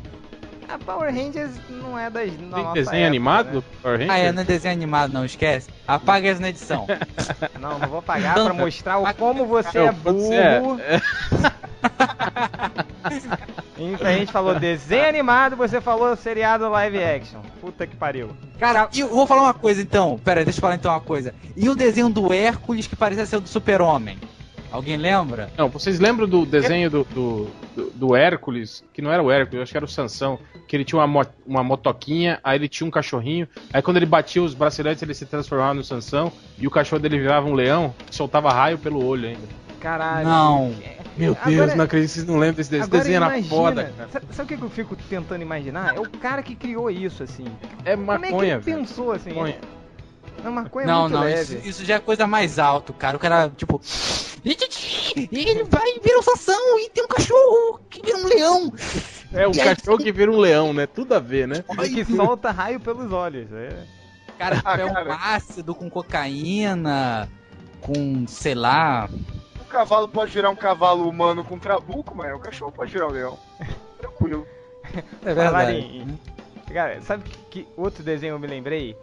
A Power Rangers não é das. da Tem nossa desenho época, animado né? do Power Rangers? Ah, é, não é desenho animado, não, esquece. Apaga isso na edição. Não, não vou pagar pra mostrar o como você é você é- burro. Então a gente falou desenho animado, você falou seriado live action. Puta que pariu. Cara, e eu vou falar uma coisa então. Pera aí, deixa eu falar então uma coisa. E o desenho do Hércules que parecia ser o do Super-Homem? Alguém lembra? Não, vocês lembram do desenho do, do, do, do Hércules? Que não era o Hércules, eu acho que era o Sansão. Que ele tinha uma, mo- uma motoquinha, aí ele tinha um cachorrinho. Aí quando ele batia os braceletes, ele se transformava no Sansão. E o cachorro dele virava um leão, que soltava raio pelo olho ainda. Caralho. Não. Meu Agora- Deus, não acredito que vocês não lembram desse desenho. Esse desenho era imagina, foda, cara. Sabe, o que eu fico tentando imaginar? É o cara que criou isso, assim. É Como é que maconha, ele velho. pensou, assim? Maconha. Não, maconha é não, muito não, leve. isso, isso já é coisa mais alto, cara. O cara, tipo. E ele vai virar um sansão e tem um cachorro que vira um leão. É um E cachorro que vira um leão, né? Tudo a ver, né? E que solta raio pelos olhos. É. Cara, Ah, é um ácido com cocaína, com, sei lá. O cavalo pode virar um cavalo humano com trabuco, mas o cachorro pode virar um leão. Tranquilo. É verdade. em- Cara, sabe que, que outro desenho eu me lembrei?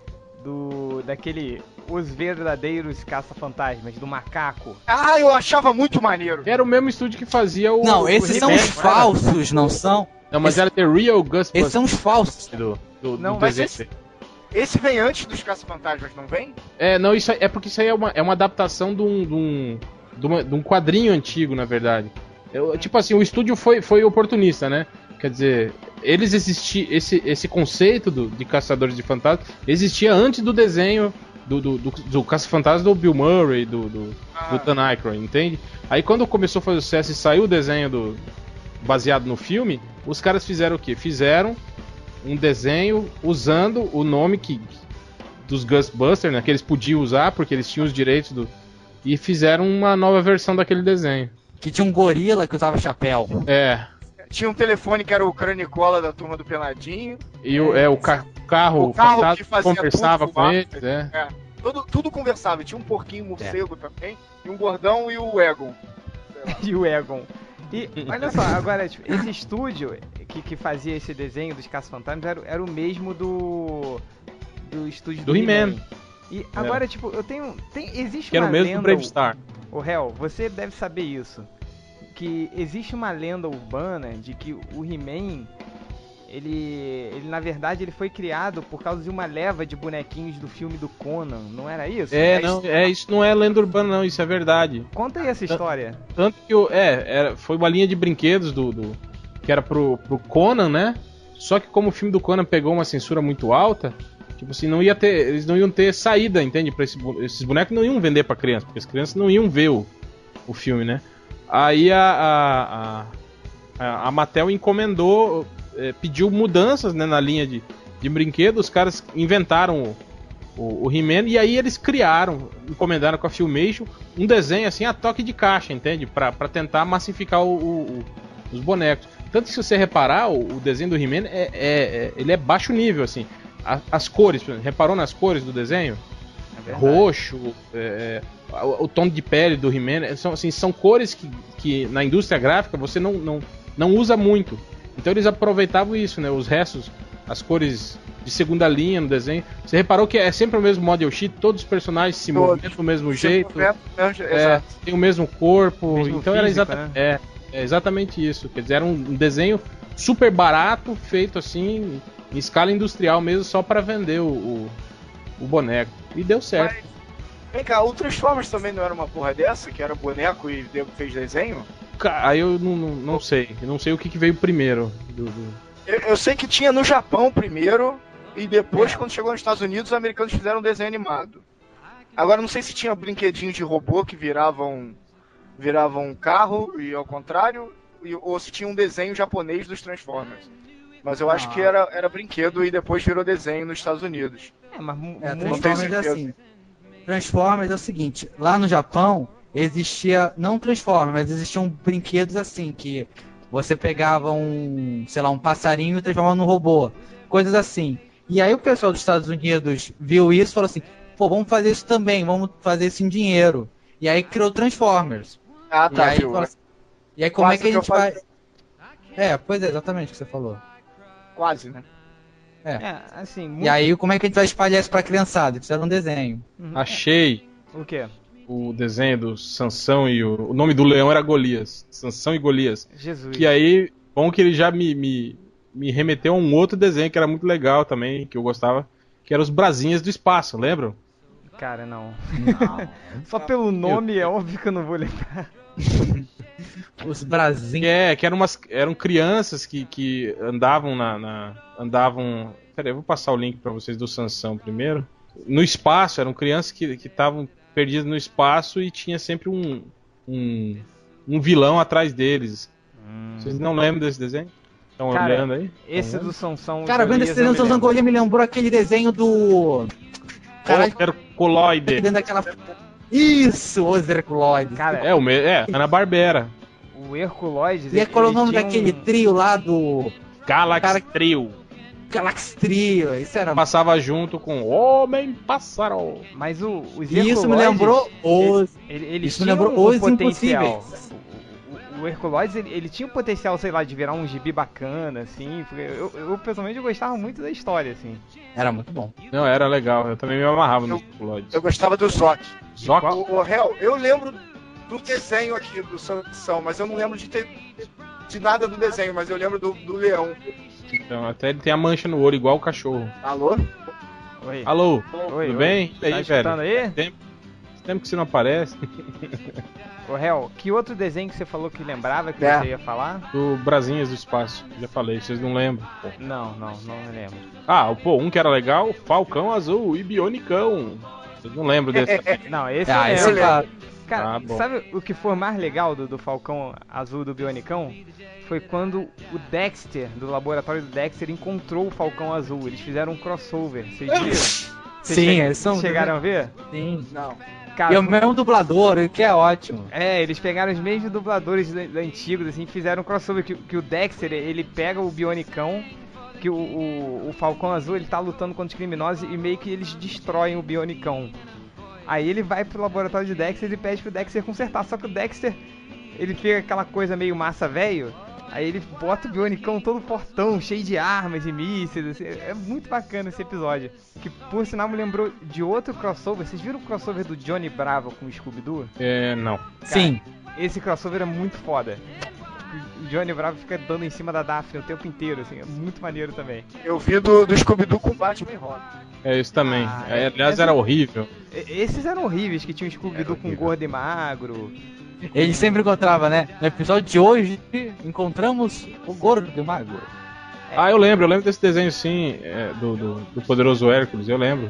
Do. daquele. Os verdadeiros caça-fantasmas, do macaco. Ah, eu achava muito maneiro. Era o mesmo estúdio que fazia o. Não, o esses são He-Man, os falsos, não são? Não, mas era The Real Ghostbusters Esses são os falsos. do, do, Não, do desenho. ser- Esse vem antes dos caça-fantasmas, não vem? É, não, isso aí- é porque isso aí é uma, é uma adaptação de um, de, um, de, uma- de um quadrinho antigo, na verdade. Eu- tipo assim, o estúdio foi, foi oportunista, né? Quer dizer, eles existi esse, esse conceito do, de caçadores de fantasmas existia antes do desenho do, do, do, do Caça-Fantasmas do Bill Murray, do, do, Ah, do Dan Aykroyd, entende? Aí quando começou a fazer sucesso e saiu o desenho do baseado no filme, os caras fizeram o quê? Fizeram um desenho usando o nome que dos Ghostbusters, né, que eles podiam usar porque eles tinham os direitos do e fizeram uma nova versão daquele desenho. Que tinha um gorila que usava chapéu. É, Tinha um telefone que era o cranicola da turma do Peladinho. e o, é, o ca- carro, O carro que fazia conversava tudo com eles, é. É, tudo, tudo conversava. Tinha um porquinho morcego também, e um gordão e o Egon. e o Egon. E olha só, agora, tipo, esse estúdio que, que fazia esse desenho dos caça-fantasmas era, era o mesmo do. do estúdio do, Do He-Man. E agora, tipo, eu tenho. Tem, existe Que era uma o mesmo lenda. Brave Star. Ô, Hel, você deve saber isso. Que existe uma lenda urbana de que o He-Man. Ele, ele, na verdade, ele foi criado por causa de uma leva de bonequinhos do filme do Conan, não era isso? É, não, é, isso não é lenda urbana, não, isso é verdade. Conta aí essa história. Tanto que o, é, era, foi uma linha de brinquedos do, do- que era pro, pro Conan, né? Só que como o filme do Conan pegou uma censura muito alta, tipo assim, não ia ter, eles não iam ter saída, entende? Para esses bonecos não iam vender pra criança, porque as crianças não iam ver o, o filme, né? Aí a a, a, a Mattel encomendou, eh, pediu mudanças né, na linha de, de brinquedos, os caras inventaram o, o, o He-Man e aí eles criaram, encomendaram com a Filmation um desenho assim a toque de caixa, entende? Pra, pra tentar massificar o, o- os bonecos. Tanto que se você reparar, o, o desenho do He-Man é, é- é- ele é baixo nível, assim. A- as cores, reparou nas cores do desenho? É verdade. Roxo, é, é, o, o tom de pele do He-Man, é, são, assim, são cores que, que na indústria gráfica você não, não, não usa muito. Então eles aproveitavam isso, né? Os restos, as cores de segunda linha no desenho. Você reparou que é sempre o mesmo model sheet, todos os personagens se Todos. movimentam do mesmo jeito. É, É, tem o mesmo corpo, Mesmo então era físico, exata- né? é, é exatamente isso. Quer dizer, era um desenho super barato, feito assim, em escala industrial mesmo, só para vender o, o, o boneco. E deu certo. Mas, vem cá, o Transformers também não era uma porra dessa, que era boneco e fez desenho? Aí eu não, não, não sei. Eu não sei o que, que veio primeiro. do- do- Eu, eu sei que tinha no Japão primeiro, e depois, É. quando chegou nos Estados Unidos, os americanos fizeram um desenho animado. Agora, não sei se tinha brinquedinhos de robô que viravam virava um carro e ao contrário, e- ou se tinha um desenho japonês dos Transformers. Mas eu acho Ah. que era, era brinquedo e depois virou desenho nos Estados Unidos. É, mas É. Transformers é certeza. assim. Transformers é o seguinte, lá no Japão existia, não Transformers, mas existiam brinquedos assim, que você pegava um, sei lá, um passarinho e transformava num robô. Coisas assim. E aí o pessoal dos Estados Unidos viu isso e falou assim, pô, vamos fazer isso também, vamos fazer isso em dinheiro. E aí criou Transformers. Ah, e, tá, aí, viu? fala assim, e aí como Quase é que a gente vai... falei. É, pois é, exatamente o que você falou. Quase, né? É, assim, muito... E aí como é que a gente vai espalhar isso pra criançada? Fizeram um desenho. Uhum. Achei O quê? o desenho do Sansão e o. O nome do leão era Golias. Sansão e Golias. Jesus. Que aí, bom que ele já me, me, me remeteu a um outro desenho que era muito legal também, que eu gostava, que era os Brasinhas do Espaço, lembram? Cara, não. Não. Só pelo nome é óbvio que eu não vou lembrar. Os brasinhos. é, que eram, umas, eram crianças que, que andavam na, na- Andavam. Peraí, eu vou passar o link pra vocês do Sansão primeiro. No espaço, eram crianças que estavam perdidas no espaço e tinha sempre um, um, um vilão atrás deles. Vocês não lembram desse desenho? Estão olhando aí? Esse do Sansão. Cara, vendo esse desenho do Sansão Zangolia me lembrou aquele desenho do. Caralho, Caralho, Coloide. dentro daquela. Isso, os Herculoides. Cara, É, o me... é, Ana Barbera. o Herculoides. E é qual é o nome daquele um- trio lá do. Galaxy Cara- Trio. Galaxy Trio? Isso era. Passava junto com Homem Pássaro. Mas o, os E isso me Herculoides, lembrou os. Eles Isso me lembrou um Os potencial. Impossíveis. O, o, o Herculoides, ele, ele tinha um potencial, sei lá, de virar um gibi bacana, assim. porque Eu, eu, pessoalmente, eu gostava muito da história, assim. Era muito bom. Não, era legal. Eu também me amarrava Eu Coloides. gostava do Zoc. Zoc? O, o Hel, eu lembro do desenho aqui do Sansão, mas eu não lembro de ter de nada do desenho, mas eu lembro do, do leão. Então, até ele tem a mancha no olho, igual o cachorro. Alô? Oi. Alô, Oi, tudo oi. bem? E Tá aí, velho? aí? Tempo, tempo que você não aparece. Ô, Hel, que outro desenho que você falou que lembrava que É. você ia falar? Do Brasinhas do Espaço. Já falei, vocês não lembram. Pô. Não, não, não me lembro. Ah, pô, um que era legal, Falcão Azul e Bionicão. Vocês não lembram desse? Não, esse Ah, eu esse lembro. cara. Cara, Ah, bom. sabe o que foi mais legal do, do Falcão Azul do Bionicão? Foi quando o Dexter, do laboratório do Dexter, encontrou o Falcão Azul. Eles fizeram um crossover. Vocês viram? Vocês Sim, che- eles são. chegaram a ver? Sim. Não. Cara, E o mesmo dublador, o que é ótimo. É, eles pegaram os mesmos dubladores antigos, assim, fizeram um crossover que, que o Dexter, ele pega o Bionicão, que o, o, o Falcão Azul, ele tá lutando contra os criminosos e meio que eles destroem o Bionicão. Aí ele vai pro laboratório de Dexter e pede pro Dexter consertar, só que o Dexter, ele pega aquela coisa meio massa velho, aí ele bota o Bionicão todo portão, cheio de armas e mísseis, assim, é muito bacana esse episódio. Que por sinal me lembrou de outro crossover, vocês viram o crossover do Johnny Bravo com o Scooby-Doo? É, não. Sim. Esse crossover é muito foda. O Johnny Bravo fica dando em cima da Daphne o tempo inteiro, assim, é muito maneiro também. Eu vi do, do Scooby-Doo com Batman e Robin. É isso também. Ah, É, é- aliás, essa- era horrível. Esses eram horríveis, que tinha o Scooby-Doo com gordo e magro. Ele sempre encontrava, né? No episódio de hoje, encontramos o gordo o magro. Ah, eu lembro, eu lembro desse desenho sim, é, do, do, do Poderoso Hércules, eu lembro.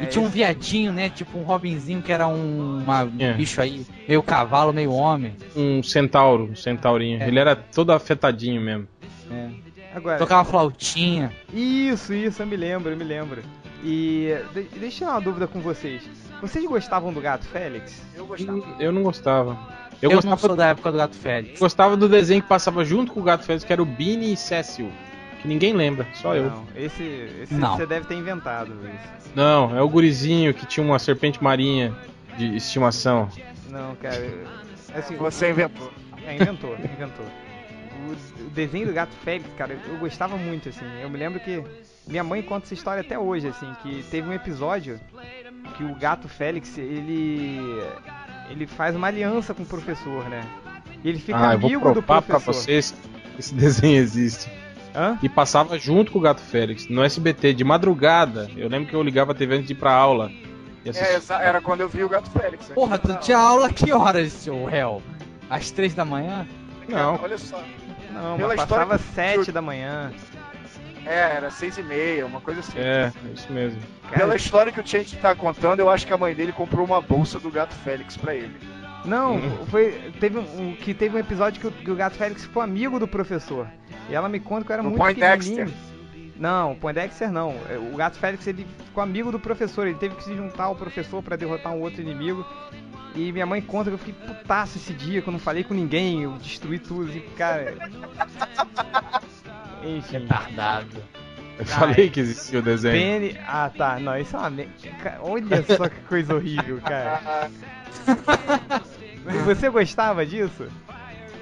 E tinha um viadinho, né? Tipo um Robinzinho que era um uma- É. um bicho aí, meio cavalo, meio homem. Um centauro, um centaurinho. É. Ele era todo afetadinho mesmo. É. Agora, Tocava flautinha. isso, isso, eu me lembro, eu me lembro. E de- deixa eu tirar uma dúvida com vocês. Vocês gostavam do Gato Félix? Eu gostava. Eu não gostava. Eu, Eu, não gostava, sou da época do Gato Félix. gostava do desenho que passava junto com o Gato Félix, que era o Bini e Cécio. Que ninguém lembra, só eu. Não, esse, esse Não. você deve ter inventado, Luiz. Não, é o gurizinho que tinha uma serpente marinha de estimação. Não, cara, eu- assim, Você inventou. É, inventou, inventou. O desenho do Gato Félix, cara, eu gostava muito, assim. Eu me lembro que minha mãe conta essa história até hoje, assim, que teve um episódio que o Gato Félix, ele ele faz uma aliança com o professor, né? E ele fica ah, eu vou amigo do provar pra professor. vocês que esse desenho existe. Hã? E passava junto com o Gato Félix, no SBT, de madrugada. Eu lembro que eu ligava a TV antes de ir pra aula. E É, exa- era quando eu vi o Gato Félix. né? Porra, tu tinha aula que horas, seu réu? Às três da manhã? Não. Olha só. Não, Pela mas história passava que- sete da manhã. É, era seis e meia, uma coisa assim. É, isso mesmo. Pela história que o Change tá contando, eu acho que a mãe dele comprou uma bolsa do Gato Félix pra ele. Não, Hum. foi. Teve um, um- que teve um episódio que o, que o Gato Félix ficou amigo do professor. E ela me conta que eu era No muito pequenininho. Não, o Poindexter não. É, O Gato Félix ele ficou amigo do professor. Ele teve que se juntar ao professor pra derrotar um outro inimigo. E minha mãe conta que eu fiquei putaço esse dia, que eu não falei com ninguém, eu destruí tudo, assim, cara. Enfim. Retardado. Eu falei que existia o desenho. Penny. Ah tá, não, isso é uma. Olha só que coisa horrível, cara. Você gostava disso?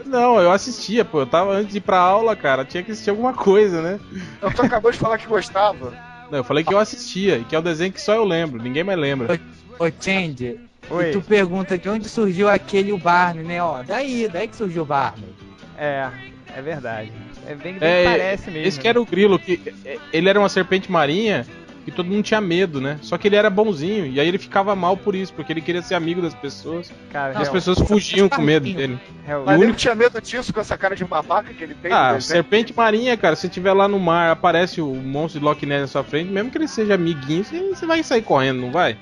Não, eu assistia, pô. Eu tava antes de ir pra aula, cara. Tinha que assistir alguma coisa, né? Eu tu acabou de falar que gostava. Não, eu falei que eu assistia, e que é o desenho que só eu lembro, ninguém mais lembra. Ô, Change, Oi. e tu pergunta de onde surgiu aquele o Barney, né? Ó, daí, daí que surgiu o Barney. É, é verdade. É bem, bem É, parece mesmo. esse que era o grilo, que é, ele era uma serpente marinha e todo mundo tinha medo, né? Só que ele era bonzinho, e aí ele ficava mal por isso, porque ele queria ser amigo das pessoas. Cara, E as real, pessoas fugiam com medo dele. real, Mas o ele único- tinha medo disso com essa cara de babaca que ele tem. Ah, serpente marinha, cara, se tiver lá no mar, aparece o monstro de Loch Ness na sua frente, mesmo que ele seja amiguinho, você, vai sair correndo, não vai?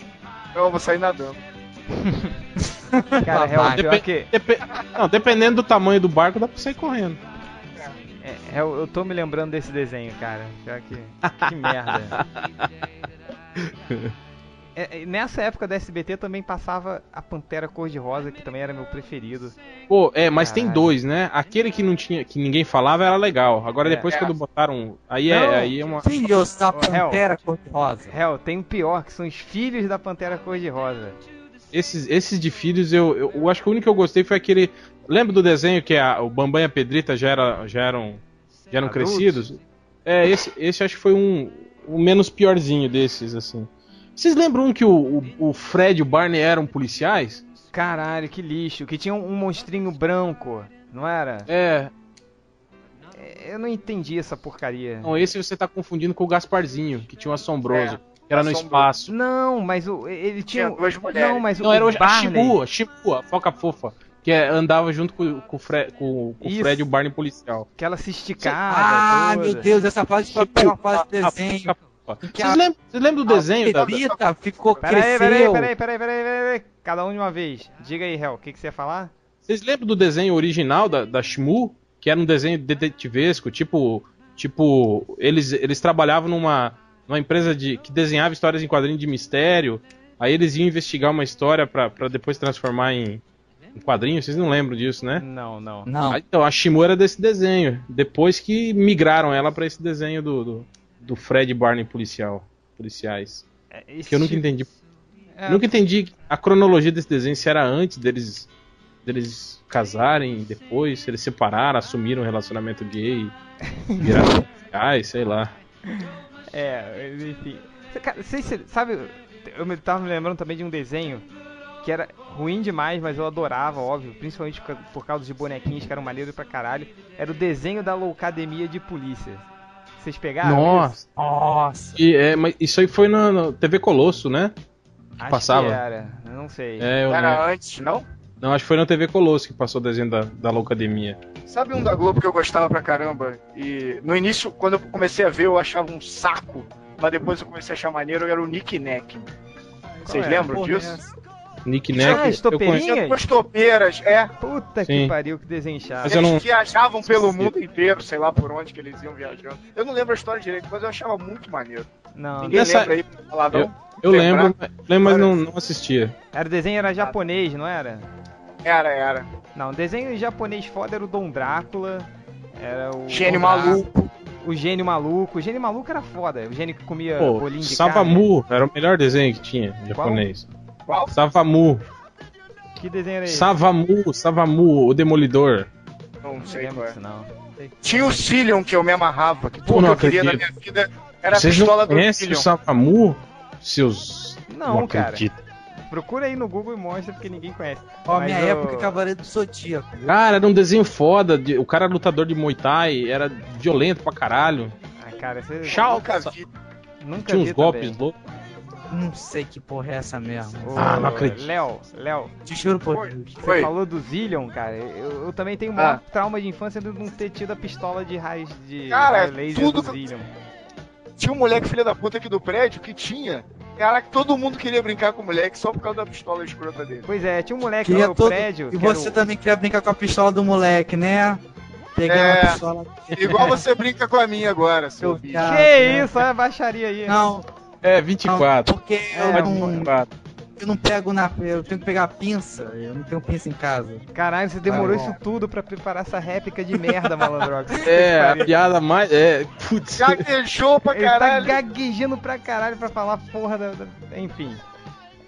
Eu vou sair nadando. cara, Depen- que. depe- Não, dependendo do tamanho do barco, dá pra sair correndo. É, eu, eu tô me lembrando desse desenho, cara. Pior que. Que merda. É, é, nessa época da SBT também passava a Pantera Cor-de-Rosa, que também era meu preferido. Pô, é, mas tem Caralho. dois, né? Aquele que não tinha, que ninguém falava era legal. Agora É. depois É. quando botaram, aí Não. é, aí é uma Filhos da. Pantera Cor-de-Rosa. Real, tem o pior, que são os filhos da Pantera Cor-de-Rosa. esses esses de filhos eu, eu, eu acho que o único que eu gostei foi aquele, lembra do desenho que a, o Bambam e a Pedrita já era, já eram já eram Adultos? crescidos? É, esse esse acho que foi um o menos piorzinho desses assim. Vocês lembram um que o, o, o Fred e o Barney eram policiais? Caralho, que lixo. Que tinha um, um monstrinho branco, não era? É, É, Eu não entendi essa porcaria. não, esse você tá confundindo com o Gasparzinho, que tinha um assombroso, É, que era no espaço. Não, mas o, ele tinha. Tinha duas mulheres. Não, mas Não, o era o, a Barney. A Shimu, a foca fofa. Que é- andava junto com, com o Fred, com, com o. Fred e o Barney policial. Que ela se esticava. Ah, toda. meu Deus, essa fase foi a pior fase A desenho. Vocês a- lembram, vocês lembram do A desenho? da- da- Pedrita ficou, Peraí, cresceu. peraí, peraí, peraí, peraí, peraí, peraí. Cada um de uma vez. Diga aí, Hel, o que, que você ia falar? Vocês lembram do desenho original da, da Shimu? Que era um desenho detetivesco, tipo. Tipo. Eles, eles trabalhavam numa, numa empresa de, que desenhava histórias em quadrinho de mistério. Aí eles iam investigar uma história pra depois transformar em, em quadrinho. Vocês não lembram disso, né? Não, não. Não, Ah, Então, a Shimu era desse desenho. Depois que migraram ela pra esse desenho do, do, do Fred Barney policial, policiais. É, Que eu nunca tipo- entendi. é, Nunca entendi a cronologia desse desenho, se era antes deles, deles casarem, depois, se eles separaram, assumiram um relacionamento gay, viraram policiais, sei lá. É, enfim. Cara, cê- sabe, eu me tava me lembrando também de um desenho que era ruim demais, mas eu adorava, óbvio, principalmente por ca- por causa de bonequinhos que eram maneiros pra caralho. Era o desenho da Loucademia de Polícia. Vocês pegaram? isso? Nossa! nossa. E, é, mas isso aí foi na, na TV Colosso, né? Acho passava. Que era, eu não sei. É, eu não, Era antes, não? não, acho que foi na TV Colosso que passou o desenho da, da Loucademia. Sabe um da Globo que eu gostava pra caramba? E no início, quando eu comecei a ver, eu achava um saco. Mas depois eu comecei a achar maneiro, era o Nick Neck. Vocês é? lembram Porra, disso? Nick Ah, Neck, eu estopeirinha? conheço. Tinha duas topeiras, é. Puta Sim. que pariu, que desenho chato. Eu Eles não- viajavam pelo mundo inteiro, sei lá por onde que eles iam viajando. Eu não lembro a história direito, mas eu achava muito maneiro. Não, Ninguém Nessa- lembra aí pra falar, não? Eu Lembrar? lembro, lembro mas não, não assistia. era o desenho era japonês, não era? Era, era. Não, desenho japonês foda era o Dom Drácula. Era o. Gênio maluco. O gênio maluco. O gênio maluco era foda. O gênio que comia Pô, bolinho de carne. Savamu era o melhor desenho que tinha em japonês. Qual? Savamu. Que desenho era esse? Savamu, Savamu, o Demolidor. Não Não sei lembro qual é. não. Tinha o Cillion que eu me amarrava, que tudo que não eu queria na minha vida era a Vocês pistola não do conhecem o Cillion. Savamu? Seus... Não, cara. acredito. Procura aí no Google e mostra porque ninguém conhece. Ó, Mas minha eu- época, Cavaleiro do Zodíaco. Cara, era um desenho foda. de- O cara era lutador de Muay Thai, era violento pra caralho. Ah, cara, você Tchau. Nunca vi. nunca Tinha uns vi golpes também. loucos. Não sei que porra é essa mesmo. Ô, Ah, não acredito. Léo, Léo, Te juro por. Deus. você Foi. falou do Zillion, cara. Eu, eu também tenho o maior Ah. trauma de infância de não ter tido a pistola de raios de Cara, raio laser tudo do que- Zillion. Tinha um moleque filho da puta aqui do prédio que tinha. Caraca, todo mundo queria brincar com o moleque só por causa da pistola escrota dele. Pois é, tinha um moleque Queria lá no todo- prédio. E que era você o- também queria brincar com a pistola do moleque, né? Pegar É. uma pistola. Igual você brinca com a minha agora, seu bicho. viado. Que né? isso, olha a baixaria aí. Não, É, não, 24. porque É, eu, não, 24. eu não pego na. Eu tenho que pegar a pinça. Eu não tenho pinça em casa. Caralho, você demorou Tá bom. isso tudo pra preparar essa réplica de merda, malandrox. É, a piada mais. É, putz. Gaguejou pra Ele tá caralho. gaguejando pra caralho pra falar porra da. da- Enfim.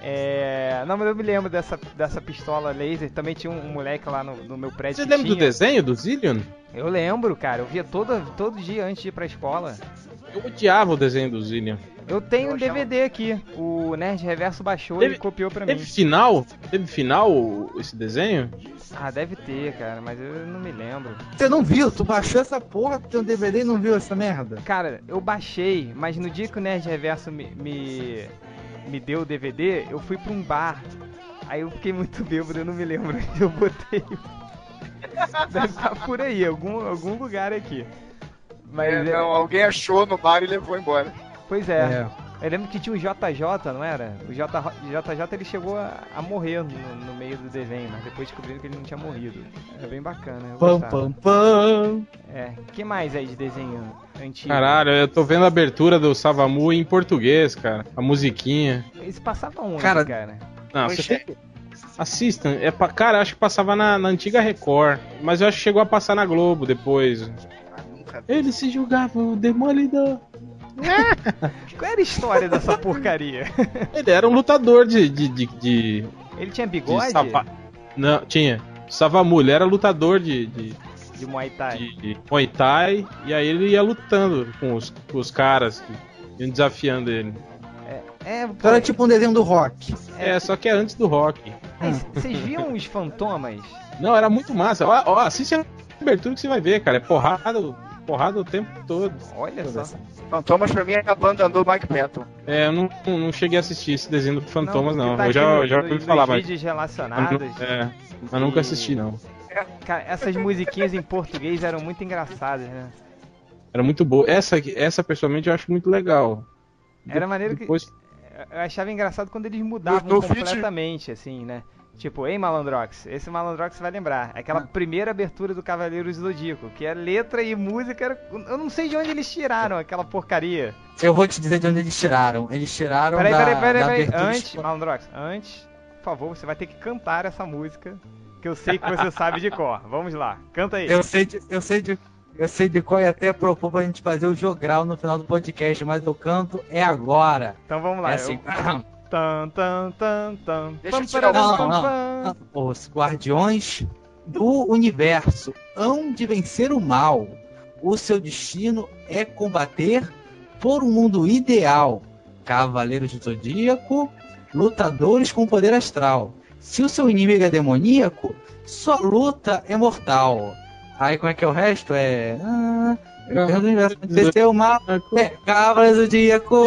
É. Não, mas eu me lembro dessa, dessa pistola laser. Também tinha um, um moleque lá no, no meu prédio. Você lembra do tinha. desenho do Zillion? Eu lembro, cara. Eu via todo, todo dia antes de ir pra escola. Eu odiava o desenho do Zillion. Eu tenho Eu um achava- DVD aqui. O Nerd Reverso baixou Teve- e copiou pra Teve mim. final? Teve final esse desenho? Ah, deve ter, cara, mas eu não me lembro. Você não viu? Tu baixou essa porra do teu DVD e não viu essa merda? Cara, eu baixei, mas no dia que o Nerd Reverso me, me, me deu o DVD, eu fui pra um bar. Aí eu fiquei muito bêbado, eu não me lembro. Eu botei. Deve estar por aí, algum, algum lugar aqui. Mas, É, é, não, alguém achou no bar e levou embora. Pois é. Eu lembro que tinha o JJ, não era? O JJ, ele chegou a, a morrer no, no meio do desenho, mas depois descobriram que ele não tinha morrido. Era bem bacana. Eu Pam, pam, pam. É. que mais aí de desenho antigo? Caralho, eu tô vendo a abertura do Savamu em português, cara. A musiquinha. Eles passavam onde, Cara, cara? Não, você tem. Assistam. É pra... Cara, acho que passava na, na antiga Record. Mas eu acho que chegou a passar na Globo depois. Ah, nunca vi. Ele se julgava o demolidor. Qual era a história dessa porcaria? Ele era um lutador de. de, de, de, Ele tinha de bigode? sava- Não, tinha. Savamu, ele era lutador de, de, De Muay Thai. de Muay Thai. E aí ele ia lutando com os, com os caras que iam desafiando ele. É, Então era tipo um desenho do rock. É, só que é antes do rock. Mas Vocês viam os fantomas? Não, era muito massa. Ó, ó, assiste a abertura que você vai ver, cara. É porrada, porrada o tempo todo. Olha só. Fantomas pra mim é a banda do Mike Patton. É, eu não, não cheguei a assistir esse desenho do Fantomas, não. porque tá Eu já, no- já ouvi falar, mas. vídeos mas relacionados. nu- É, mas nunca E- assisti, não. Cara, essas musiquinhas em português eram muito engraçadas, né? Era muito boa. Essa, aqui- essa pessoalmente eu acho muito legal. Era maneiro que. Depois, Eu achava engraçado quando eles mudavam No- no completamente, assim, né? Tipo, ei Malandrox, esse Malandrox vai lembrar. Aquela primeira abertura do Cavaleiros do Zodíaco, que a letra e música era. Eu não sei de onde eles tiraram aquela porcaria. Eu vou te dizer de onde eles tiraram. Eles tiraram Peraí, da, peraí, peraí, da peraí. Antes, esco- Malandrox, antes, por favor, você vai ter que cantar essa música. Que eu sei que você sabe de cor. Vamos lá, canta aí. Eu sei de, eu sei de, eu sei de qual e até propôs pra gente fazer o jogral no final do podcast, mas eu canto é agora. Então vamos lá. é assim. eu- Tan, tan, tan, tan. Deixa eu tirar Não, não, pam. Os guardiões do universo hão de vencer o mal. O seu destino é combater por um mundo ideal. Cavaleiros do Zodíaco, lutadores com poder astral. Se o seu inimigo é demoníaco, sua luta é mortal. Aí como é que é o resto? É. Ah, Guardiões do universo hão de vencer o mal. É, Cavaleiros do Zodíaco,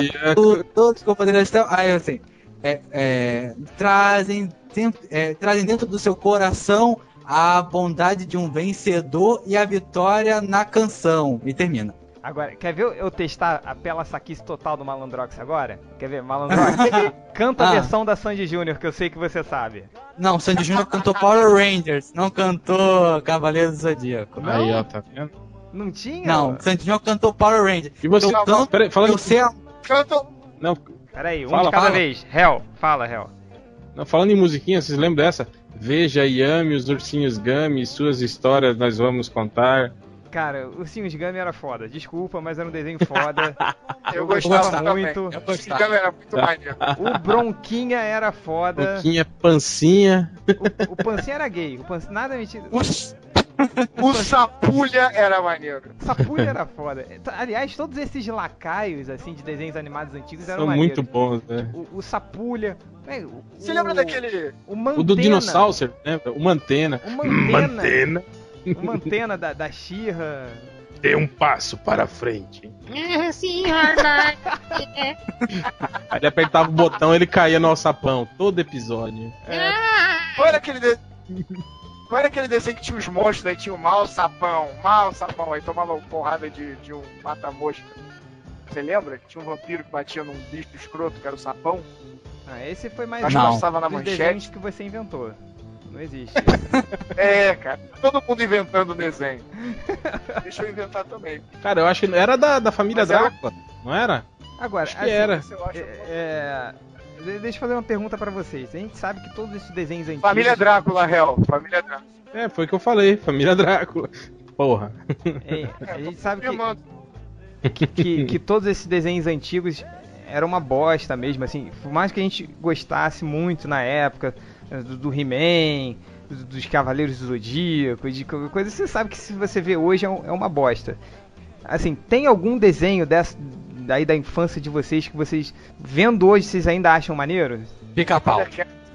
todos com poder astral. Aí assim, é, é, trazem, dentro, é, trazem dentro do seu coração a bondade de um vencedor e a vitória na canção. E termina. Agora, quer ver eu testar a pela saquice total do Malandrox agora? Quer ver, Malandrox? Canta a Ah. versão da Sandy Júnior, que eu sei que você sabe. Não, Sandy Júnior cantou Power Rangers, não cantou Cavaleiro do Zodíaco. Aí, ó, tá vendo? Não tinha? Não, Sandy Júnior cantou Power Rangers. E você. Eu canto, Peraí, falando. eu sei a... Canta. Não, Peraí, um Fala, de cada fala. vez. Hell, fala, Hell. não, falando em musiquinha, vocês lembram dessa? Veja e ame os ursinhos Gummy, suas histórias nós vamos contar. Cara, o Ursinhos Gummy era foda. Desculpa, mas era um desenho foda. Eu Eu gostava gostava muito. Eu gostava. era muito maneiro. O Bronquinha era foda. Boquinha, pancinha. O, o Pancinha era gay. O Pancinha, nada mentira. O Sapulha era maneiro. Sapulha era foda. Aliás, todos esses lacaios, assim, de desenhos animados antigos eram São maneiros. muito bons, né? O, o Sapulha. é, o- Você o- lembra daquele. O Mantena. O do dinossauro? Uma antena. O Mantena. O Mantena da, da Xirra. Dê um passo para frente. É, senhora. Aí ele apertava o botão ele caía no alçapão. Todo episódio. Qual era aquele. De... Qual era aquele desenho que tinha os monstros, aí tinha o mal sapão, mal sapão, aí tomava porrada de, de um mata-mosca. Você lembra? Que tinha um vampiro que batia num bicho escroto, que era o sapão. Ah, esse foi mais Acho um que Não. passava na manchete. desenhos que você inventou. Não existe. É, cara. Todo mundo inventando desenho. Deixa eu inventar também. Cara, eu acho que era da, da família Mas era- Drácula, não era? Agora, Acho que assim, era. Esse eu acho- é- é, deixa eu fazer uma pergunta pra vocês. A gente sabe que todos esses desenhos antigos. Família Drácula, réu. Família Drácula. É, foi o que eu falei, família Drácula. Porra. É, a gente sabe que, Filmando. que, que todos esses desenhos antigos eram uma bosta mesmo, assim, por mais que a gente gostasse muito na época eh, do, do He-Man, do- dos Cavaleiros do Zodíaco, de qualquer coisa, você sabe que se você vê hoje é, um- é uma bosta. Assim, tem algum desenho dessa, daí da infância de vocês que vocês, vendo hoje, vocês ainda acham maneiro? Pica-pau.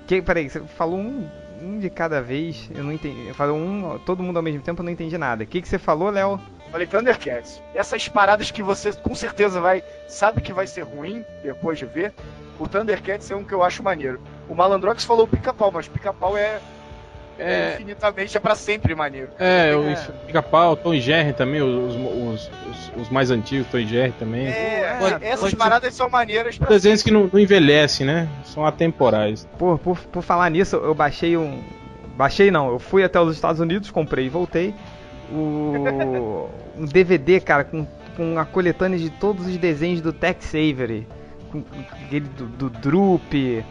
Que, peraí, você falou um, um de cada vez, eu não entendi. Falou um, todo mundo ao mesmo tempo, eu não entendi nada. O que, que você falou, Léo? Falei Thundercats. Essas paradas que você com certeza vai. Sabe que vai ser ruim depois de ver. O Thundercats é um que eu acho maneiro. O Malandrox falou pica-pau, mas pica-pau é, é. É. infinitamente, é pra sempre maneiro. É, o É. Pica-Pau, Tom e Jerry também, os, os, os, os mais antigos, Tom e Jerry também. É, É, essas paradas são maneiras pra Desenhos que não, não envelhecem, né? São atemporais. Por, por, por falar nisso, eu baixei um. Baixei não, eu fui até os Estados Unidos, comprei e voltei. O, um DVD, cara, com, com a coletânea de todos os desenhos do Tex Avery. Com, com aquele do, do Droop,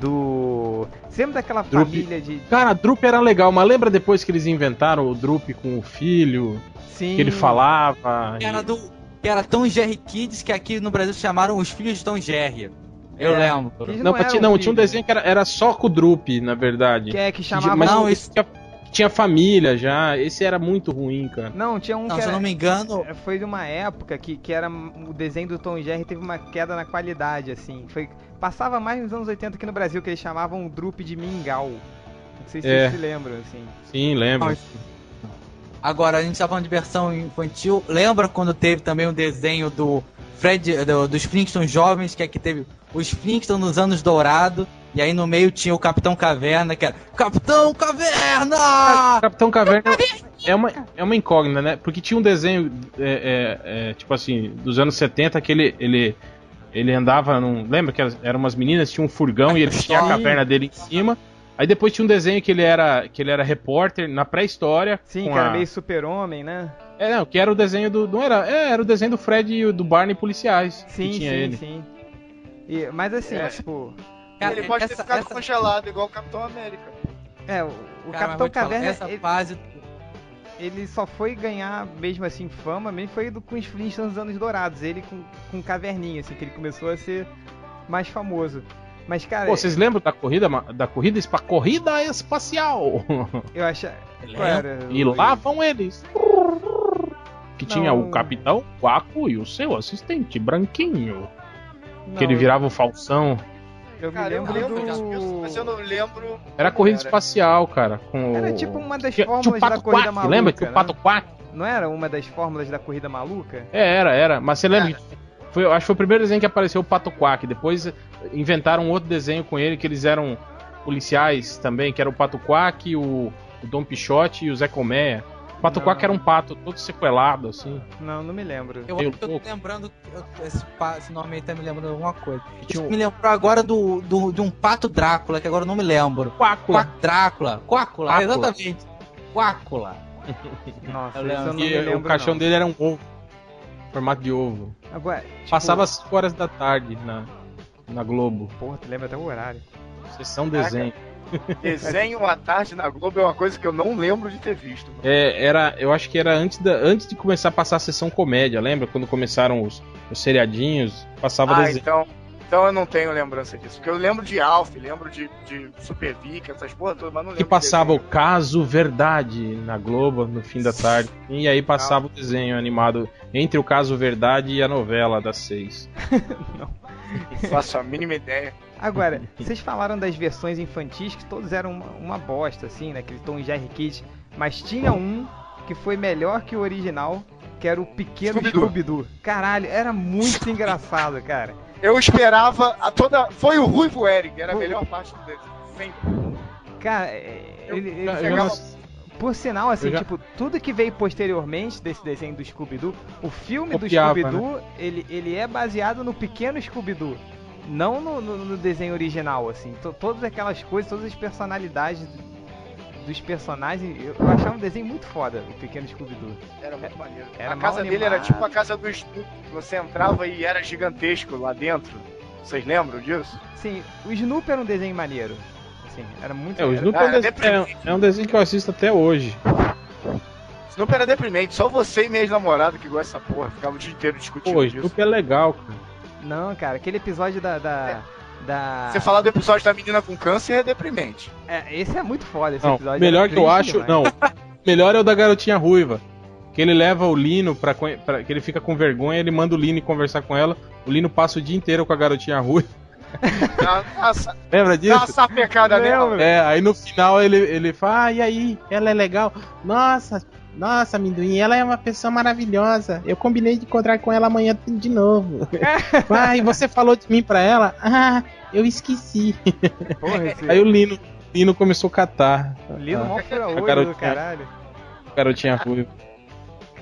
do. Sempre daquela Droop. família de. Cara, Drup era legal, mas lembra depois que eles inventaram o Drup com o filho? Sim. Que ele falava. Que e- era, do, que era Tom Jerry Kids, que aqui no Brasil chamaram os filhos de Tom Jerry. Eu É. lembro. Não, não tinha, não, tinha um desenho que era, era só com o Drup, na verdade. Que é que chamava. Mas Não, esse- tinha, tinha família já. Esse era muito ruim, cara. Não, tinha um Não, que se eu era- não me engano, É, Foi de uma época que, que era o desenho do Tom Jerry teve uma queda na qualidade, assim. Foi, passava mais nos anos 80 aqui no Brasil, que eles chamavam o Drup de Mingau. Não sei se É. vocês se lembram, assim. Sim, lembro. agora a gente tá falando de versão infantil. Lembra quando teve também um desenho do Fred, do- dos Flintstones jovens, que aqui teve os Flintstones nos anos dourados, e aí no meio tinha o Capitão Caverna, que era Capitão Caverna! Capitão Caverna é uma, é uma incógnita, né? Porque tinha um desenho, é, é, é, tipo assim, dos anos 70 que ele, ele, ele andava num. Lembra que eram umas meninas, tinha um furgão e ele tinha a caverna dele em cima. Aí depois tinha um desenho que ele era, que ele era repórter na pré-história. Sim, com que era a- meio super-homem, né? É, não, que era o desenho do. Não era? É, era o desenho do Fred e do Barney policiais. Sim, que tinha sim, ele. sim. E- mas assim, É. tipo. Cara, ele pode ter essa- ficado essa- congelado, igual o Capitão América. É, o, o Cara, Capitão te falar, Caverna. essa ele, fase ele só foi ganhar mesmo assim fama, mesmo foi do, com os Flintstones nos anos dourados. Ele com, com caverninha, assim, que ele começou a ser mais famoso. Mas, cara, Pô, vocês lembram da corrida, da corrida, espa- corrida espacial? eu acho. Cara, E lá vão eles. Que tinha Não. o capitão Quaco e o seu assistente branquinho. não, Que ele virava o falsão. Eu me Cara, eu lembro lembro disso, do. mas eu não lembro. Era corrida era. espacial, cara. Com Era tipo uma das Tinha- tinha o fórmulas da Pato corrida Quack, maluca. Lembra? Tinha o né? Pato Quack? Não era uma das fórmulas da corrida maluca? É, era, era. Mas você lembra que foi, eu acho que foi o primeiro desenho que apareceu o Pato Quack. Depois inventaram um outro desenho com ele que eles eram policiais também, que era o Pato Quack, o, o Dom Pichote e o Zé Colmeia. O Pato. Quack era um pato todo sequelado, assim. Não, não me lembro. Eu Meio acho que eu tô lembrando. Esse, esse nome aí tá me lembrando de alguma coisa. Isso um- me lembrou agora do, do, de um pato Drácula, que agora eu não me lembro. Quácula. Quack Drácula. Quácula, Quácula. exatamente. Quácula. Nossa, Eu isso eu não lembro. me lembro. o caixão não. dele era um ovo. Formato de ovo. Agora, tipo, Passava às 5 horas da tarde na, na Globo. Porra, tu lembra até o horário. Sessão Caraca. desenho. Desenho à tarde na Globo é uma coisa que eu não lembro de ter visto. mano. É, era, eu acho que era antes, da, antes de começar a passar a sessão comédia, lembra? Quando começaram os, os seriadinhos, passava Ah, desenho. então, então eu não tenho lembrança disso. Porque eu lembro de Alf, lembro de, de Super Vic, essas porra todas, mas não lembro. Que passava o caso Verdade na Globo no fim da tarde. E aí passava o desenho animado entre o caso Verdade e a novela das seis. Faço a mínima ideia. Agora, vocês falaram das versões infantis que todos eram uma, uma bosta, assim, né? Aquele Tom e Jerry Kids. Mas tinha um que foi melhor que o original, que era o Pequeno Scooby-Doo. Caralho, era muito engraçado, cara. Eu esperava a toda. Foi o Ruivo Eric, era a melhor parte do desenho. Sempre. Cara, é, ele, ele Eu chegava- não- Por sinal, assim, Eu já- tipo, tudo que veio posteriormente desse desenho do Scooby-Doo, o filme Copiava, do Scooby-Doo, ele, ele é baseado no pequeno Scooby-Doo. Não no, no- no desenho original, assim. To- todas aquelas coisas, todas as personalidades dos personagens. Eu, eu achava um desenho muito foda, o pequeno Scooby-Doo. Era muito maneiro. Era a casa mal dele era animado. tipo a casa do Snoopy. Você entrava e era gigantesco lá dentro. Vocês lembram disso? Sim, o Snoopy era um desenho maneiro. Assim, era muito É, o era- Snoopy é, Ah, um é desenho, é, é um desenho que eu assisto até hoje. Snoopy era deprimente. Só você e minha ex-namorada que gosta dessa porra. Ficava o dia inteiro discutindo Pô, disso. Snoopy é legal, cara. Não, cara, aquele episódio da. da, da- Você falar do episódio da menina com câncer é deprimente. É, esse é muito foda, esse Não, episódio. melhor era que eu acho. demais. Não, melhor é o da garotinha ruiva. Que ele leva o Lino pra, pra- que ele fica com vergonha, ele manda o Lino ir conversar com ela. O Lino passa o dia inteiro com a garotinha ruiva. Dá uma, sa- Lembra dá uma disso? sapecada nela. É, aí no final ele, ele fala, ah, e aí, ela é legal? Nossa, nossa, amendoim, ela é uma pessoa maravilhosa. Eu combinei de encontrar com ela amanhã de novo. Vai, você falou de mim pra ela? Ah, eu esqueci. Porra, Aí o Lino, Lino começou a catar. Lino a, mó fura olho do caralho. garotinha ruiva.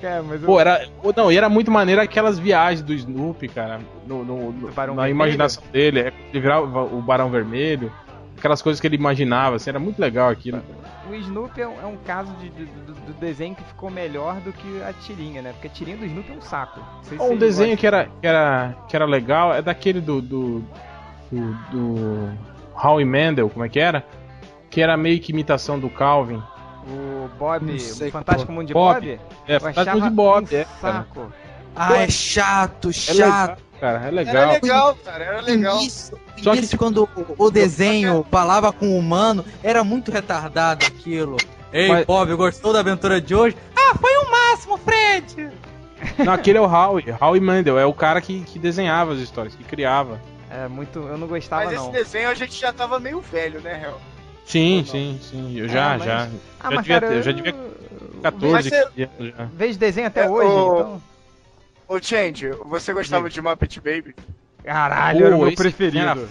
Cara, mas Pô, era. Não, e era muito maneiro aquelas viagens do Snoopy, cara. No, no- no- na Vermelho? imaginação dele. É, ele virava o Barão Vermelho. Aquelas coisas que ele imaginava, assim, era muito legal aquilo. O Snoopy é um, é um caso de, de- do, do desenho que ficou melhor do que a tirinha, né? Porque a tirinha do Snoopy é um saco. Sei se Um desenho gostam. que era, que, era, que era legal é daquele do. do. do, do Howie Mandel, como é que era? Que era meio que imitação do Calvin. O Bob, sei o Fantástico Mundo de Bob. Bob, É, Fantástico achava de Bob, um é, saco. Ah, é chato, É chato. Legal, cara, é Era legal. legal, cara. Era legal. Início, Só que, início quando o- desenho falava com o humano, era muito retardado aquilo. Ei, Mas- Bob, gostou da aventura de hoje? Ah, foi o máximo, Fred! Não, aquele é o Howie. Howie Mandel, é o cara que, que desenhava as histórias, que criava. É muito. Eu não gostava, Mas esse não. desenho a gente já tava meio velho, né, Hel? Sim, sim, sim. Eu já, É, mas- já. Ah, já mas devia cara, ter, eu já devia eu 14 Mas você- anos já. Vejo desenho até É, hoje, o- então. Ô, Change, você gostava de Muppet Baby? Caralho, Pô, era o meu preferido.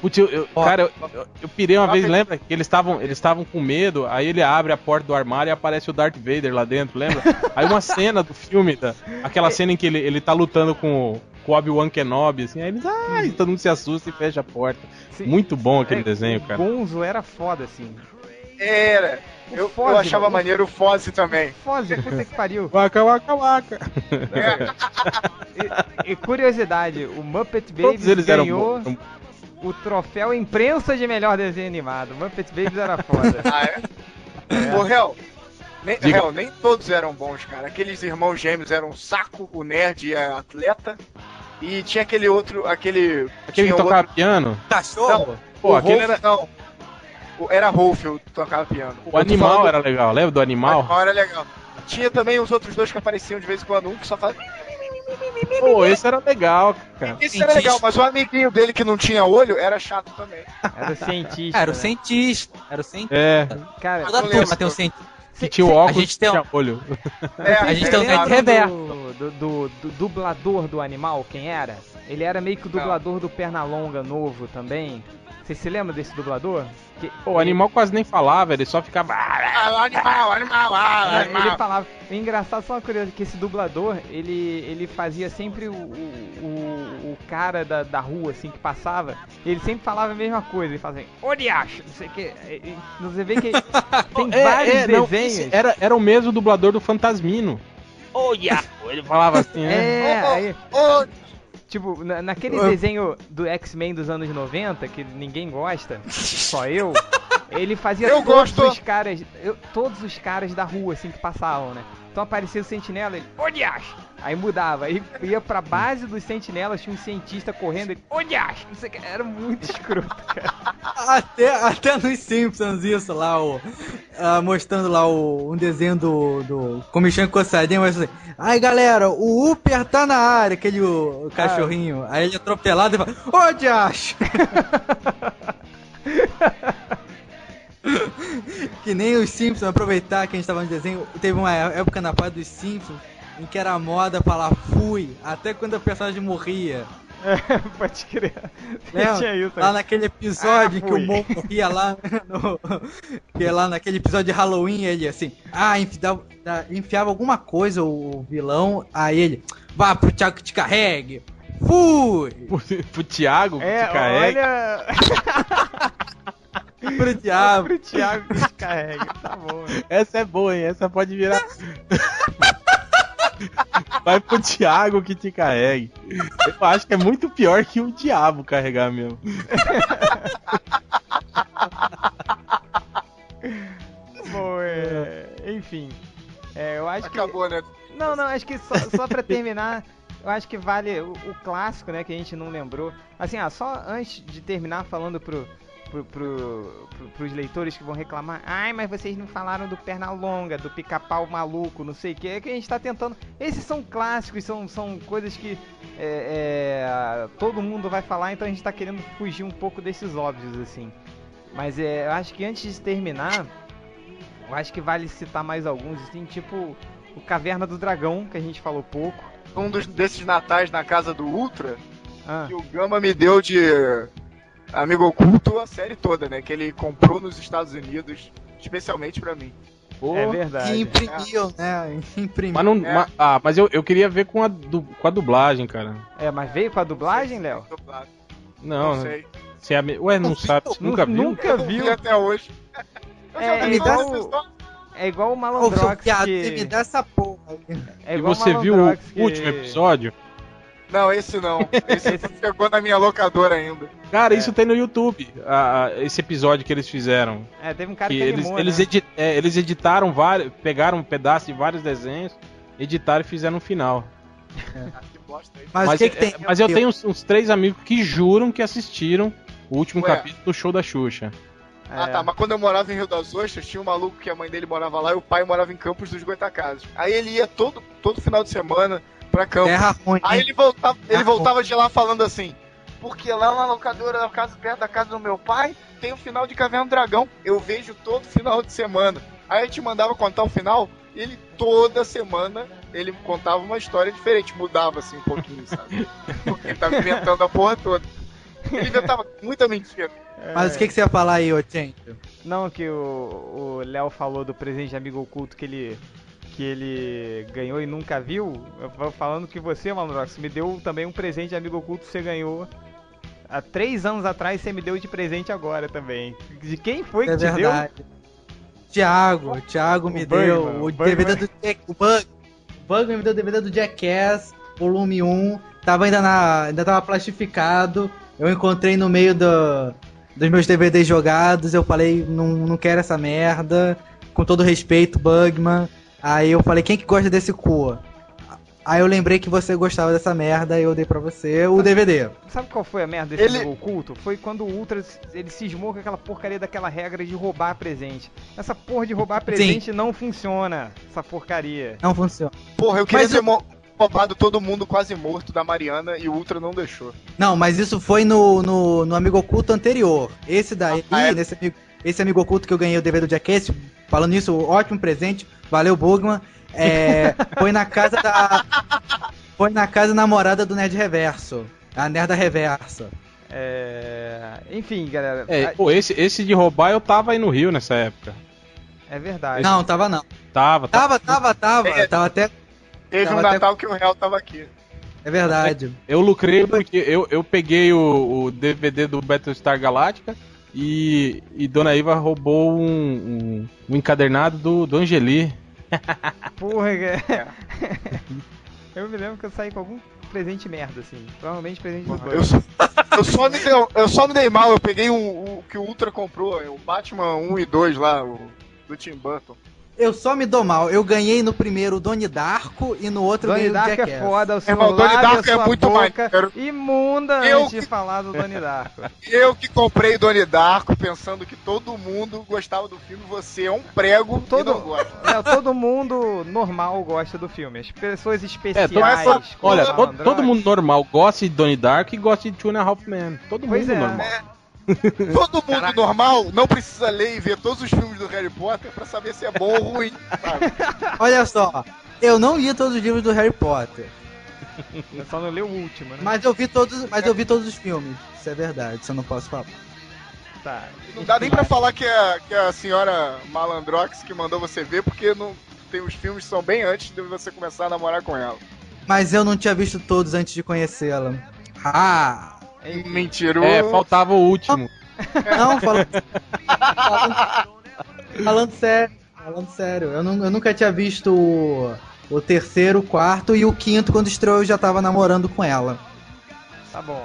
Putz, eu, eu- cara, eu, eu- pirei uma vez, lembra? Que eles estavam eles estavam com medo, aí ele abre a porta do armário e aparece o Darth Vader lá dentro, lembra? aí uma cena do filme, tá? aquela cena em que ele, ele tá lutando com, o- com o Obi-Wan Kenobi, assim, aí eles, ai, todo mundo se assusta e fecha a porta. Sim. Muito bom aquele É, desenho, o cara. Gonzo era foda, assim. Era. O Eu, eu achava mano. maneiro o Fozzie também. Foda, puta que pariu. Waka, waka, waka. E, e curiosidade, o Muppet Babies eles eram ganhou bons. o troféu imprensa de melhor desenho animado. Muppet Babies era foda. Ah, é? Ô, Hel, nem. Hel, nem todos eram bons, cara. Aqueles irmãos gêmeos eram um saco, o nerd e a atleta. E tinha aquele outro, aquele... Aquele que tinha tocava outro- piano, Cachorro? pô, o aquele Rolf, era. Não. Era Rolf, que tocava piano. O animal era legal, lembra do O animal? animal era legal. Tinha também os outros dois que apareciam de vez em quando, um que só fazia... Pô, esse era legal, cara. Esse era legal, mas o amiguinho dele que não tinha olho era chato também. Era o cientista. Era o né? cientista. Era o cientista. É, Cara, Toda não turma tem um cientista. que tinha o óculos a gente tem um- tinha olho. É, A gente tem um é, dente é, reverso. do, do, do- do dublador do animal, quem era? Ele era meio que o Não. dublador do Pernalonga novo também. Você se lembra desse dublador? Que- o animal quase nem falava, ele só ficava. Ah, animal, animal, ah, É, animal. ele falava. O engraçado, só uma curiosidade, que esse dublador, ele, ele fazia sempre o, o, o, cara da, da rua, assim, que passava, ele sempre falava a mesma coisa, ele fazia assim, Oriacho, não sei o que. e Você vê que tem É, vários é, não, desenhos. era, era o mesmo dublador do Fantasmino. Olha! Ele falava assim, né? É, aí, Ô, tipo, na- naquele Ah. desenho do X-Men dos anos 90, que ninguém gosta, só eu, ele fazia Eu todos gosto. os caras, eu- todos os caras da rua, assim, que passavam, né? Então aparecia o sentinela, ele, Oriacho! Aí mudava, aí ia pra base dos sentinelas, tinha um cientista correndo, ele, Oriacho! Não sei o que, era muito escroto, cara. Até, até nos Simpsons isso lá, o, ah, mostrando lá o, um desenho do, do Comichão Coçadinho, mas assim, ai galera, o Upper tá na área, aquele o, o cachorrinho, aí ele atropelado e fala, ô diacho! que nem os Simpsons, aproveitar que a gente tava no desenho, teve uma época na parte dos Simpsons em que era moda falar fui, até quando o personagem morria. Pode crer. Lembra? Tinha isso. Lá naquele episódio Ah, que o fui. Mo morria lá no, que é lá naquele episódio de Halloween, ele assim, ah, enfiava, enfiava alguma coisa o vilão, aí ele, vá pro Thiago que te carregue. Fui! Pro, pro Thiago que É, te carrega. olha. Pro diabo. Pro Thiago que te carrega. Tá bom. né? Essa é boa, hein? Essa pode virar. Vai pro Thiago que te carregue. Eu acho que é muito pior que o diabo carregar mesmo. Bom, é... Enfim. É, eu acho que. Acabou, né? Não, não, acho que só, só pra terminar, eu acho que vale o, o clássico, né, que a gente não lembrou. Assim, ah, só antes de terminar falando pro, pro, pro, pro- pros leitores que vão reclamar, ai, mas vocês não falaram do Pernalonga, do pica-pau maluco, não sei o que, é que a gente tá tentando. Esses são clássicos, são, são coisas que é, é, todo mundo vai falar, então a gente tá querendo fugir um pouco desses óbvios, assim. Mas é, eu acho que antes de terminar, eu acho que vale citar mais alguns, assim, tipo o Caverna do Dragão, que a gente falou pouco. Um dos, desses natais na casa do Ultra, Ah, que o Gama me deu de amigo oculto a série toda, né? Que ele comprou nos Estados Unidos, especialmente pra mim. Pô, é Que verdade. imprimiu, né? Imprimiu. mas não, É. ma- ah, mas eu, eu queria ver com a, du- com a dublagem, cara. É, mas veio com a dublagem, Léo? Não, Não sei. Você é Ué, não Não sabe? viu? Nunca viu? Nunca viu? vi até hoje. É, igual- histórias. É igual o Ô, Malandrox piada, que... você me dá essa porra. É E igual você viu o que- último episódio? Não, esse não. Esse não chegou na minha locadora ainda. Cara, É. isso tem no YouTube. a- a- esse episódio que eles fizeram. É, teve um cara que que, eles, animou, eles, né? edi- é, eles editaram vários. Pegaram um pedaço de vários desenhos, editaram e fizeram um final. Ah, que bosta aí. Mas o que, que tem? é, mas eu tenho uns, uns três amigos que juram que assistiram o último Ué. capítulo do show da Xuxa. Ah É. tá, mas quando eu morava em Rio das Ostras, tinha um maluco que a mãe dele morava lá e o pai morava em Campos dos Goitacazes. Aí ele ia todo, todo final de semana pra Campos. Terra ruim. Aí ele voltava, ele voltava de lá falando assim, porque lá na locadora da casa, perto da casa do meu pai, tem o final de Caverna do Dragão. Eu vejo todo final de semana. Aí a gente mandava contar o final, e ele toda semana ele contava uma história diferente, mudava assim um pouquinho, sabe? Porque ele tava inventando a porra toda. Ele inventava muita mentira. Mas o que, que você ia falar aí, ô Tchento? Não, que o o Léo falou do presente de amigo oculto que ele que ele ganhou e nunca viu. Falando que você, Malandrox, me deu também um presente de amigo oculto que você ganhou. Há três anos atrás você me deu de presente agora também. De quem foi que É te deu? verdade. Thiago, Thiago me O deu o DVD do Jack, o Bug, o Bugman me deu o DVD do Jackass, volume 1, tava ainda na, ainda tava plastificado. Eu encontrei no meio do, dos meus DVDs jogados, eu falei, não, não quero essa merda. Com todo respeito, Bugman. Aí eu falei, quem que gosta desse cu? Aí eu lembrei que você gostava dessa merda e eu dei pra você o DVD. Sabe qual foi a merda desse Ele- amigo oculto? Foi quando o Ultra ele cismou com aquela porcaria daquela regra de roubar presente. Essa porra de roubar presente não funciona. Essa porcaria. Não funciona. Porra, eu queria Mas ter eu- mo- roubado todo mundo quase morto da Mariana e o Ultra não deixou. Não, mas isso foi no, no, no amigo oculto anterior. Esse daí, Ah, é? nesse amigo, esse amigo oculto que eu ganhei o DVD do Jackass, falando nisso, ótimo presente, valeu Bugman. É, foi na casa da. Foi na casa namorada do Nerd Reverso. A Nerda Reversa. É... Enfim, galera. É, a- pô, esse, esse de roubar eu tava aí no Rio nessa época. é verdade. Não, tava não. Tava, tava. Tava, tava, tava. É. Tava até. Teve Tava um até- Natal que o Real tava aqui. É verdade. Eu lucrei porque eu, eu peguei o, o DVD do Battlestar Galactica e, e Dona Iva roubou um, um, um encadernado do, do Angeli. Porra, cara. eu me lembro que eu saí com algum presente merda, assim. Provavelmente presente do Eu só, eu, só me dei, eu só me dei mal, eu peguei um, o que o Ultra comprou, o Batman 1 e 2 lá, o, do Tim Burton. Eu só me dou mal. Eu ganhei no primeiro o Doni Darko e no outro eu Donnie ganhei o Darko é foda, o seu Irmão, lábio, Darko a é muito boca maneiro. imunda Eu antes de que- falar do Donnie Darko. Eu que comprei Donnie Darko pensando que todo mundo gostava do filme, você é um prego Todo- e não gosta. É, todo mundo normal gosta do filme. As pessoas É, especiais. todo, Mas, como olha, todo, todo mundo normal gosta de Donnie Dark e gosta de Two and a Half Men. Todo Pois mundo é. normal. Todo mundo normal não precisa ler e ver todos os filmes do Harry Potter pra saber se é bom ou ruim. sabe? Olha só, eu não li todos os livros do Harry Potter. Eu só não leu o último, né? Mas eu vi todos, mas eu vi todos os filmes. Isso é verdade, isso eu não posso falar. Tá. Não dá nem pra falar que é, que é a senhora Malandrox que mandou você ver, porque não, tem os filmes que são bem antes de você começar a namorar com ela. Mas eu não tinha visto todos antes de conhecê-la. Ah! Mentiroso. É, faltava o último. Não, falando, falando, falando sério. Falando sério. Eu, nu- eu nunca tinha visto o, o terceiro, o quarto e o quinto, quando estreou, eu já tava namorando com ela. Tá bom.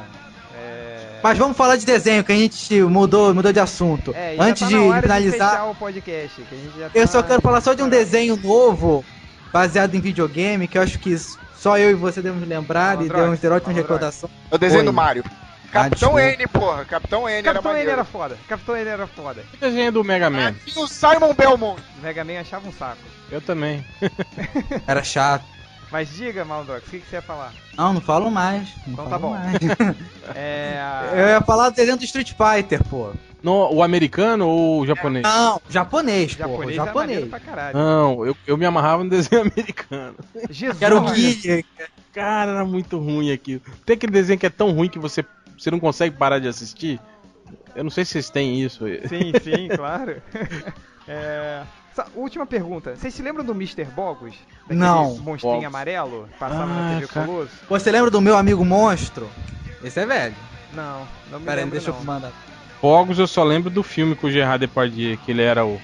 É... Mas vamos falar de desenho, que a gente mudou, mudou de assunto. É, Antes tá de finalizar, fechar o podcast, que a gente já eu tá- só quero falar só de um desenho novo, baseado em videogame, que eu acho que só eu e você devemos lembrar e deu uma ótima Malandrox. recordação. É o desenho Oi. do Mario. Capitão desculpa. N, porra. Capitão N era Capitão N maneiro. era foda. Capitão N era foda. O desenho do Mega Man. E o Simon Belmont. O Mega Man achava um saco. Eu também. Era chato. Mas diga, Malandrox, o que, que você ia falar? Não, não falo mais. Não Então falo tá bom. É. Eu ia falar do desenho do Street Fighter, pô. No, o americano ou o japonês? Não, japonês, pô. Japonês, Japonês. é maneiro pra caralho. Não, eu, eu me amarrava no desenho americano. Jesus. Era o Guilherme. Cara, era muito ruim aquilo. Tem aquele desenho que é tão ruim que você, você não consegue parar de assistir? Eu não sei se vocês têm isso. Sim, sim, claro. É... Última pergunta. Vocês se lembram do Mr. Bogus? Daquele Não. monstrinho Bogus. amarelo? que Passava Ah, na TV cara. Colosso? Você lembra do meu amigo monstro? Esse é velho. Não, não me Pera aí, lembro deixa não. eu mandar. Bogos eu só lembro do filme com o Gerard Depardieu, que ele era o,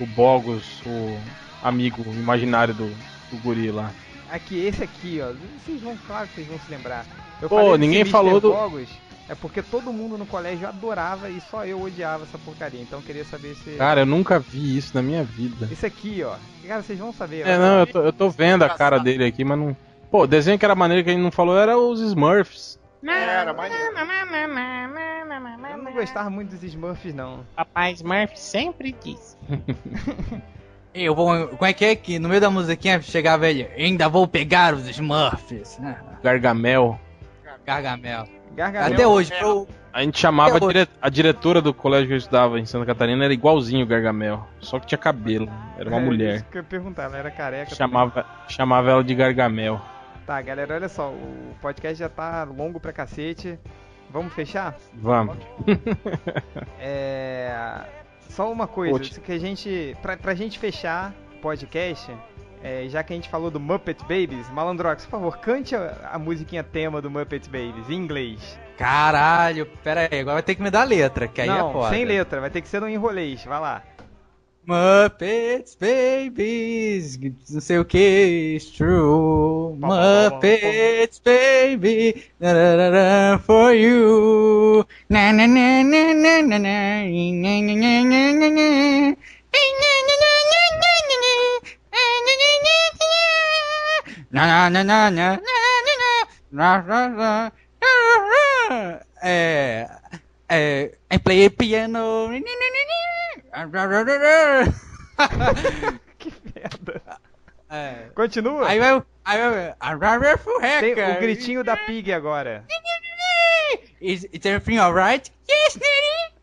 o Bogos, o amigo imaginário do, do guri lá. Aqui, esse aqui, ó. Vocês vão, claro que vocês vão se lembrar. Eu Pô, ninguém falou do- Bogus, é porque todo mundo no colégio adorava e só eu odiava essa porcaria. Então eu queria saber se. Cara, eu nunca vi isso na minha vida. Esse aqui, ó. Cara, vocês vão saber. É, ó. não, eu tô, eu tô vendo a cara dele aqui, mas não. Pô, o desenho que era maneiro que a gente não falou era os Smurfs. Era maneiro. Eu não gostava muito dos Smurfs, não. Papai Smurf sempre diz. Eu vou. Como é que é que no meio da musiquinha chegava ele? Ainda vou pegar os Smurfs. né? Gargamel. Gargamel. Gargamel. Até hoje, pro, A gente chamava a, dire- a diretora do colégio que eu estudava em Santa Catarina, era igualzinho o Gargamel. Só que tinha cabelo. Era uma É, mulher. Isso que eu ia perguntar, ela era careca. Chamava, chamava ela de Gargamel. Tá, galera, olha só. O podcast já tá longo pra cacete. Vamos fechar? Vamos. É. Só uma coisa, que a gente. Pra, pra gente fechar o podcast, é, já que a gente falou do Muppet Babies, Malandrox, por favor, cante a, a musiquinha tema do Muppet Babies em inglês. Caralho, pera aí, agora vai ter que me dar letra, que aí Não, é foda. sem letra, vai ter que ser no enrolês, vai lá. Muppets Babies, não sei o que, it's true. Muppets Baby, na, na, na, for you. Na, na, na, na, na, na, na, na, na, na, na, na, na. É, é, I play piano. Que merda. É. Continua. Aí vai, aí vai. Tem o gritinho da Pig agora. Is, is everything alright? Yes, Daddy.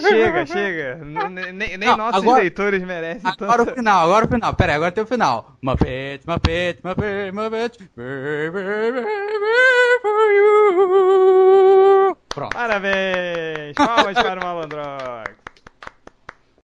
Chega, chega. Nem, nem Não, nossos agora- leitores merecem Agora o final, agora o final. Pera aí, agora tem o final. Baby, baby, for you. Pronto. Parabéns! Palmas para o Malandrox.